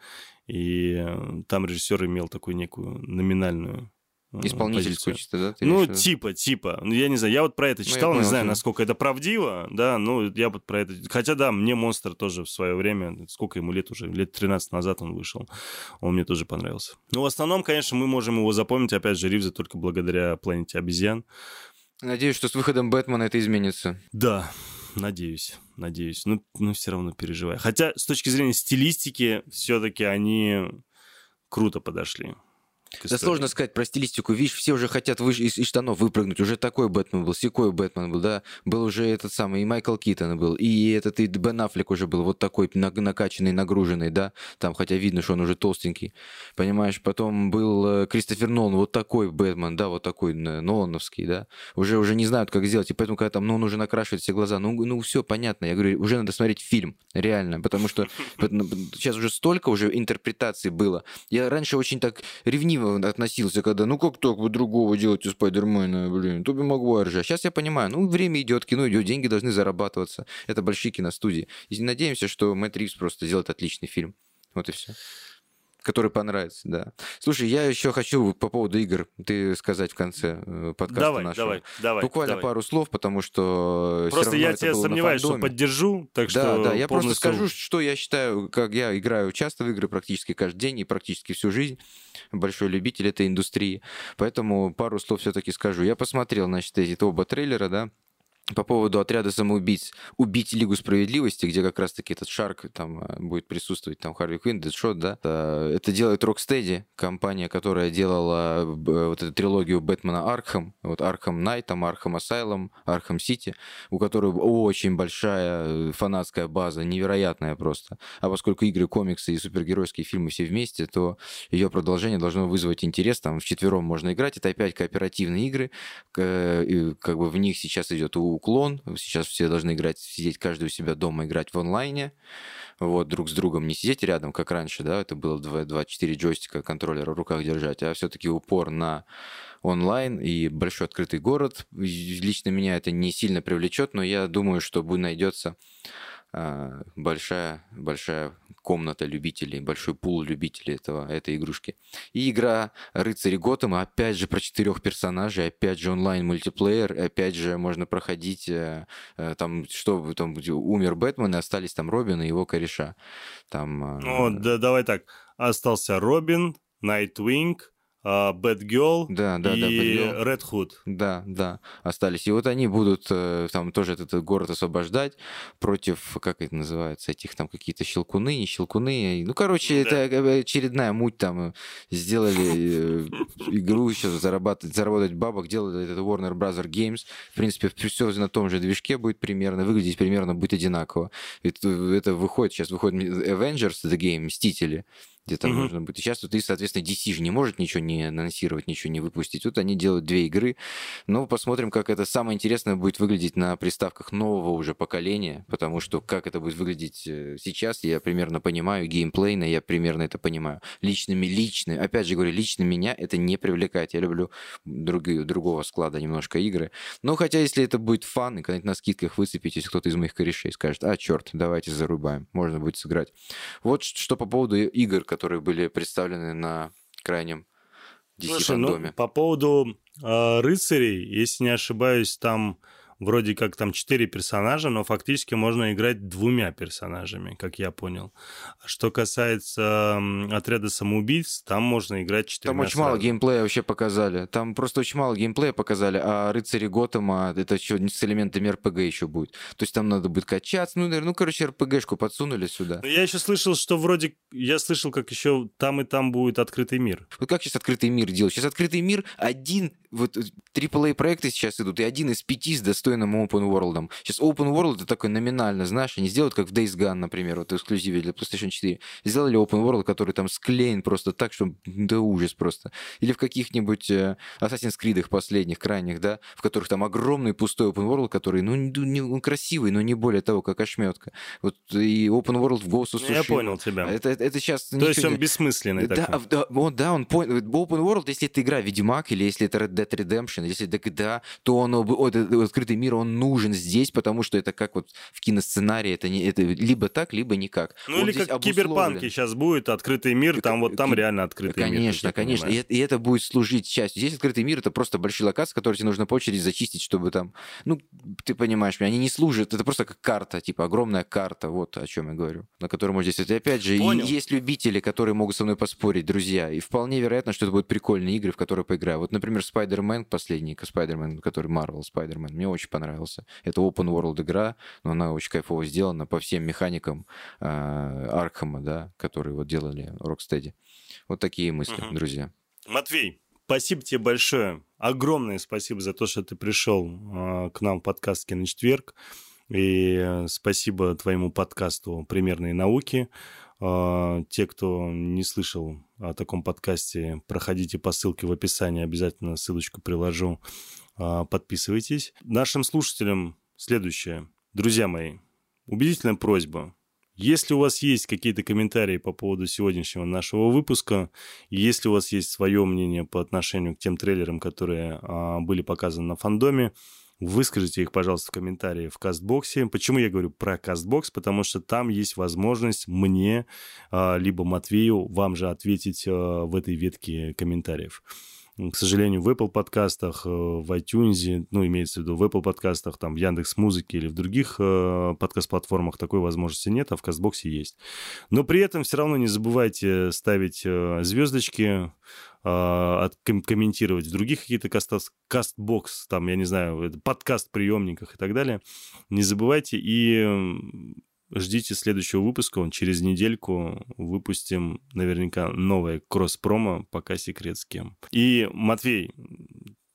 и там режиссер имел такую некую номинальную э, Исполнительскую чисто, да? ты Ну, виду? типа, типа. Ну, я не знаю, я вот про это Ну, читал, не понял, знаю, насколько это правдиво, да, ну, я вот про это... Хотя, да, мне «Монстр» тоже в свое время, сколько ему лет уже, лет 13 назад он вышел, он мне тоже понравился. Ну, в основном, конечно, мы можем его запомнить, опять же, Ривза только благодаря «Планете обезьян». Надеюсь, что с выходом Бэтмена это изменится. Да, надеюсь, надеюсь. Ну, но все равно переживаю. Хотя, с точки зрения стилистики, все-таки они круто подошли. Да истории. сложно сказать про стилистику. Видишь, все уже хотят выш- из, из штанов выпрыгнуть. Уже такой Бэтмен был, секой Бэтмен был, да. Был уже этот самый, и Майкл Китон был, и этот, и Бен Аффлек уже был вот такой на- накачанный, нагруженный, да. Там, хотя видно, что он уже толстенький. Понимаешь, потом был э, Кристофер Нолан, вот такой Бэтмен, да, вот такой Нолановский, да. Уже, уже не знают, как сделать. И поэтому, когда там, ну, он уже накрашивает все глаза, ну, ну все понятно. Я говорю, уже надо смотреть фильм, реально. Потому что сейчас уже столько уже интерпретаций было. Я раньше очень так ревниво относился, когда, ну как так вы другого делаете Спайдермена, блин, Тоби Магуайр же. Сейчас я понимаю, ну время идет, кино идет, деньги должны зарабатываться. Это большие киностудии. И надеемся, что Мэтт Ривз просто сделает отличный фильм. Вот и все. Который понравится, да. Слушай, я еще хочу по поводу игр ты сказать в конце э, подкаста Давай, нашего. давай, давай. Буквально давай. пару слов, потому что Просто я тебя сомневаюсь, что поддержу, так Да, что да, я просто полностью- скажу, что я считаю, как я играю часто в игры практически каждый день и практически всю жизнь. Большой любитель этой индустрии. Поэтому пару слов все-таки скажу. Я посмотрел, значит, эти оба трейлера, да, по поводу отряда самоубийц «Убить Лигу Справедливости», где как раз-таки этот Шарк там э, будет присутствовать, там Харли Квинн, Дэдшот, да. Э, Это делает Rocksteady, компания, которая делала э, вот эту трилогию Бэтмена Архам, вот Arkham Knight, там Arkham Asylum, Arkham City, у которой очень большая фанатская база, невероятная просто. А поскольку игры, комиксы и супергеройские фильмы все вместе, то ее продолжение должно вызвать интерес. Там вчетвером можно играть. Это опять кооперативные игры. Как бы в них сейчас идет уклон. Сейчас все должны играть, сидеть каждый у себя дома, играть в онлайне. Вот, друг с другом не сидеть рядом, как раньше, да, это было 2, 24 джойстика контроллера в руках держать, а все-таки упор на онлайн и большой открытый город. Лично меня это не сильно привлечет, но я думаю, что будет найдется большая, большая комната любителей, большой пул любителей этого, этой игрушки. И игра «Рыцари Готэма», опять же, про четырех персонажей, опять же, онлайн-мультиплеер, опять же, можно проходить, э, э, там, что, там, умер Бэтмен, и остались там Робин и его кореша. Там, э, Ну, да, давай так. Остался Робин, Найтвинг, а, Бэтгерл Да, да, да, и Batgirl. Ред Худ. Да, да, остались. И вот они будут э, там тоже этот город освобождать против, как это называется, этих там какие-то щелкуны, не щелкуны. Ну, короче, Да. это очередная муть там. э, Сделали э, игру еще зарабатывать, заработать бабок, делали этот Warner Bros. Games. В принципе, все на том же движке будет примерно, выглядеть примерно будет одинаково. Ведь э, это выходит, сейчас выходит Avengers The Game, Мстители где там Мгм. нужно будет. И сейчас вот и, соответственно, DC же не может ничего не анонсировать, ничего не выпустить. Тут они делают две игры. Ну, посмотрим, как это самое интересное будет выглядеть на приставках нового уже поколения, потому что как это будет выглядеть э, сейчас, я примерно понимаю, геймплейно я примерно это понимаю. Лично, ми- лично, опять же говорю, лично меня это не привлекает. Я люблю другие, другого склада немножко игры. Но хотя, если это будет фан, и когда на скидках выцепить, если кто-то из моих корешей скажет, а, черт, давайте зарубаем, можно будет сыграть. Вот что по поводу игр, которые были представлены на крайнем DC Слушай, ну, фандоме. по поводу э, рыцарей, если не ошибаюсь, там вроде как там четыре персонажа, но фактически можно играть двумя персонажами, как я понял. Что касается отряда самоубийц, там можно играть четырьмя Там очень мало геймплея вообще показали. Там просто очень мало геймплея показали, а рыцари Готэма это еще с элементами РПГ еще будет. То есть там надо будет качаться. Ну, наверное, ну короче, РПГшку подсунули сюда. Но я еще слышал, что вроде... Я слышал, как еще там и там будет открытый мир. Вот как сейчас открытый мир делать? Сейчас открытый мир один, вот AAA проекты сейчас идут, и один из пяти с достойным open world. Сейчас open world это такой номинально, знаешь, они сделают как в Days Gone, например, вот эксклюзиве для PlayStation 4. Сделали open world, который там склеен просто так, что да ужас просто. Или в каких-нибудь э, Assassin's Creed последних, крайних, да, в которых там огромный пустой open world, который, ну, не, он красивый, но не более того, как ошметка. Вот и open world в Ghost of Ну, Я Tsushima. понял тебя. Это, это сейчас То есть он бессмысленный да, такой. да, он, да, он понял. Open World, если это игра Ведьмак, или если это Red Dead Redemption, если это GTA, то он это открытый мир, он нужен здесь, потому что это как вот в киносценарии, это, не, это либо так, либо никак. Ну он или как в Киберпанке сейчас будет открытый мир, там вот там реально открытый конечно, мир. Конечно, конечно. И, и это будет служить частью. Здесь открытый мир, это просто большие локации, которые тебе нужно по очереди зачистить, чтобы там... Ну, ты понимаешь меня, они не служат, это просто как карта, типа огромная карта, вот о чем я говорю, на которой можно действовать. И опять же, Понял. есть любители, которые могут со мной поспорить, друзья, и вполне вероятно, что это будут прикольные игры, в которые поиграю. Вот, например, Spider-Man, последний Spider-Man, который Marvel Spider-Man, мне очень понравился. Это open world игра, но она очень кайфово сделана по всем механикам э, Аркхема, да, которые вот делали Rocksteady. Вот такие мысли, угу. друзья. Матвей, спасибо тебе большое. Огромное спасибо за то, что ты пришел э, к нам в подкаст на четверг. И э, спасибо твоему подкасту «Примерные науки». Э, те, кто не слышал о таком подкасте, проходите по ссылке в описании, обязательно ссылочку приложу. Э, подписывайтесь. Нашим слушателям следующее. Друзья мои, убедительная просьба. Если у вас есть какие-то комментарии по поводу сегодняшнего нашего выпуска, если у вас есть свое мнение по отношению к тем трейлерам, которые а, были показаны на фандоме, Выскажите их, пожалуйста, в комментарии в кастбоксе. Почему я говорю про кастбокс? Потому что там есть возможность мне, а, либо Матвею, вам же ответить а, в этой ветке комментариев. К сожалению, в Apple подкастах, э, в iTunes, ну, имеется в виду в Apple подкастах, там, в Яндекс Музыке или в других э, подкаст-платформах такой возможности нет, а в Кастбоксе есть. Но при этом все равно не забывайте ставить э, звездочки, комментировать в других какие-то кастбокс, там, я не знаю, подкаст-приемниках и так далее. Не забывайте и Ждите следующего выпуска, он через недельку выпустим наверняка новое кросс-промо, пока секрет с кем. И, Матвей,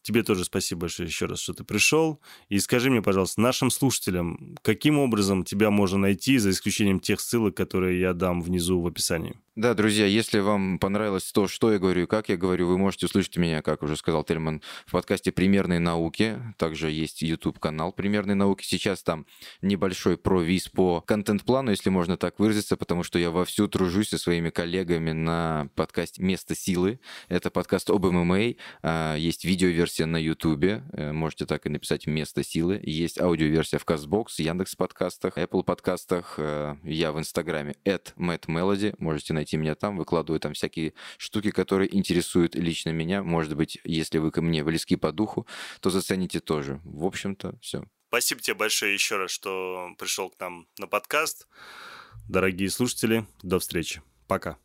тебе тоже спасибо большое еще раз, что ты пришел. И скажи мне, пожалуйста, нашим слушателям, каким образом тебя можно найти, за исключением тех ссылок, которые я дам внизу в описании? Да, друзья, если вам понравилось то, что я говорю и как я говорю, вы можете услышать меня, как уже сказал Тельман, в подкасте «Примерные науки». Также есть YouTube-канал «Примерные науки». Сейчас там небольшой провиз по контент-плану, если можно так выразиться, потому что я вовсю тружусь со своими коллегами на подкасте «Место силы». Это подкаст об ММА. А, есть видеоверсия на YouTube. Э, можете так и написать «Место силы». Есть аудиоверсия в CastBox, Яндекс подкастах, Apple подкастах. Э, я в Инстаграме at. Можете найти найти меня там, выкладываю там всякие штуки, которые интересуют лично меня. Может быть, если вы ко мне близки по духу, то зацените тоже. В общем-то, все. Спасибо тебе большое еще раз, что пришел к нам на подкаст. Дорогие слушатели, до встречи. Пока.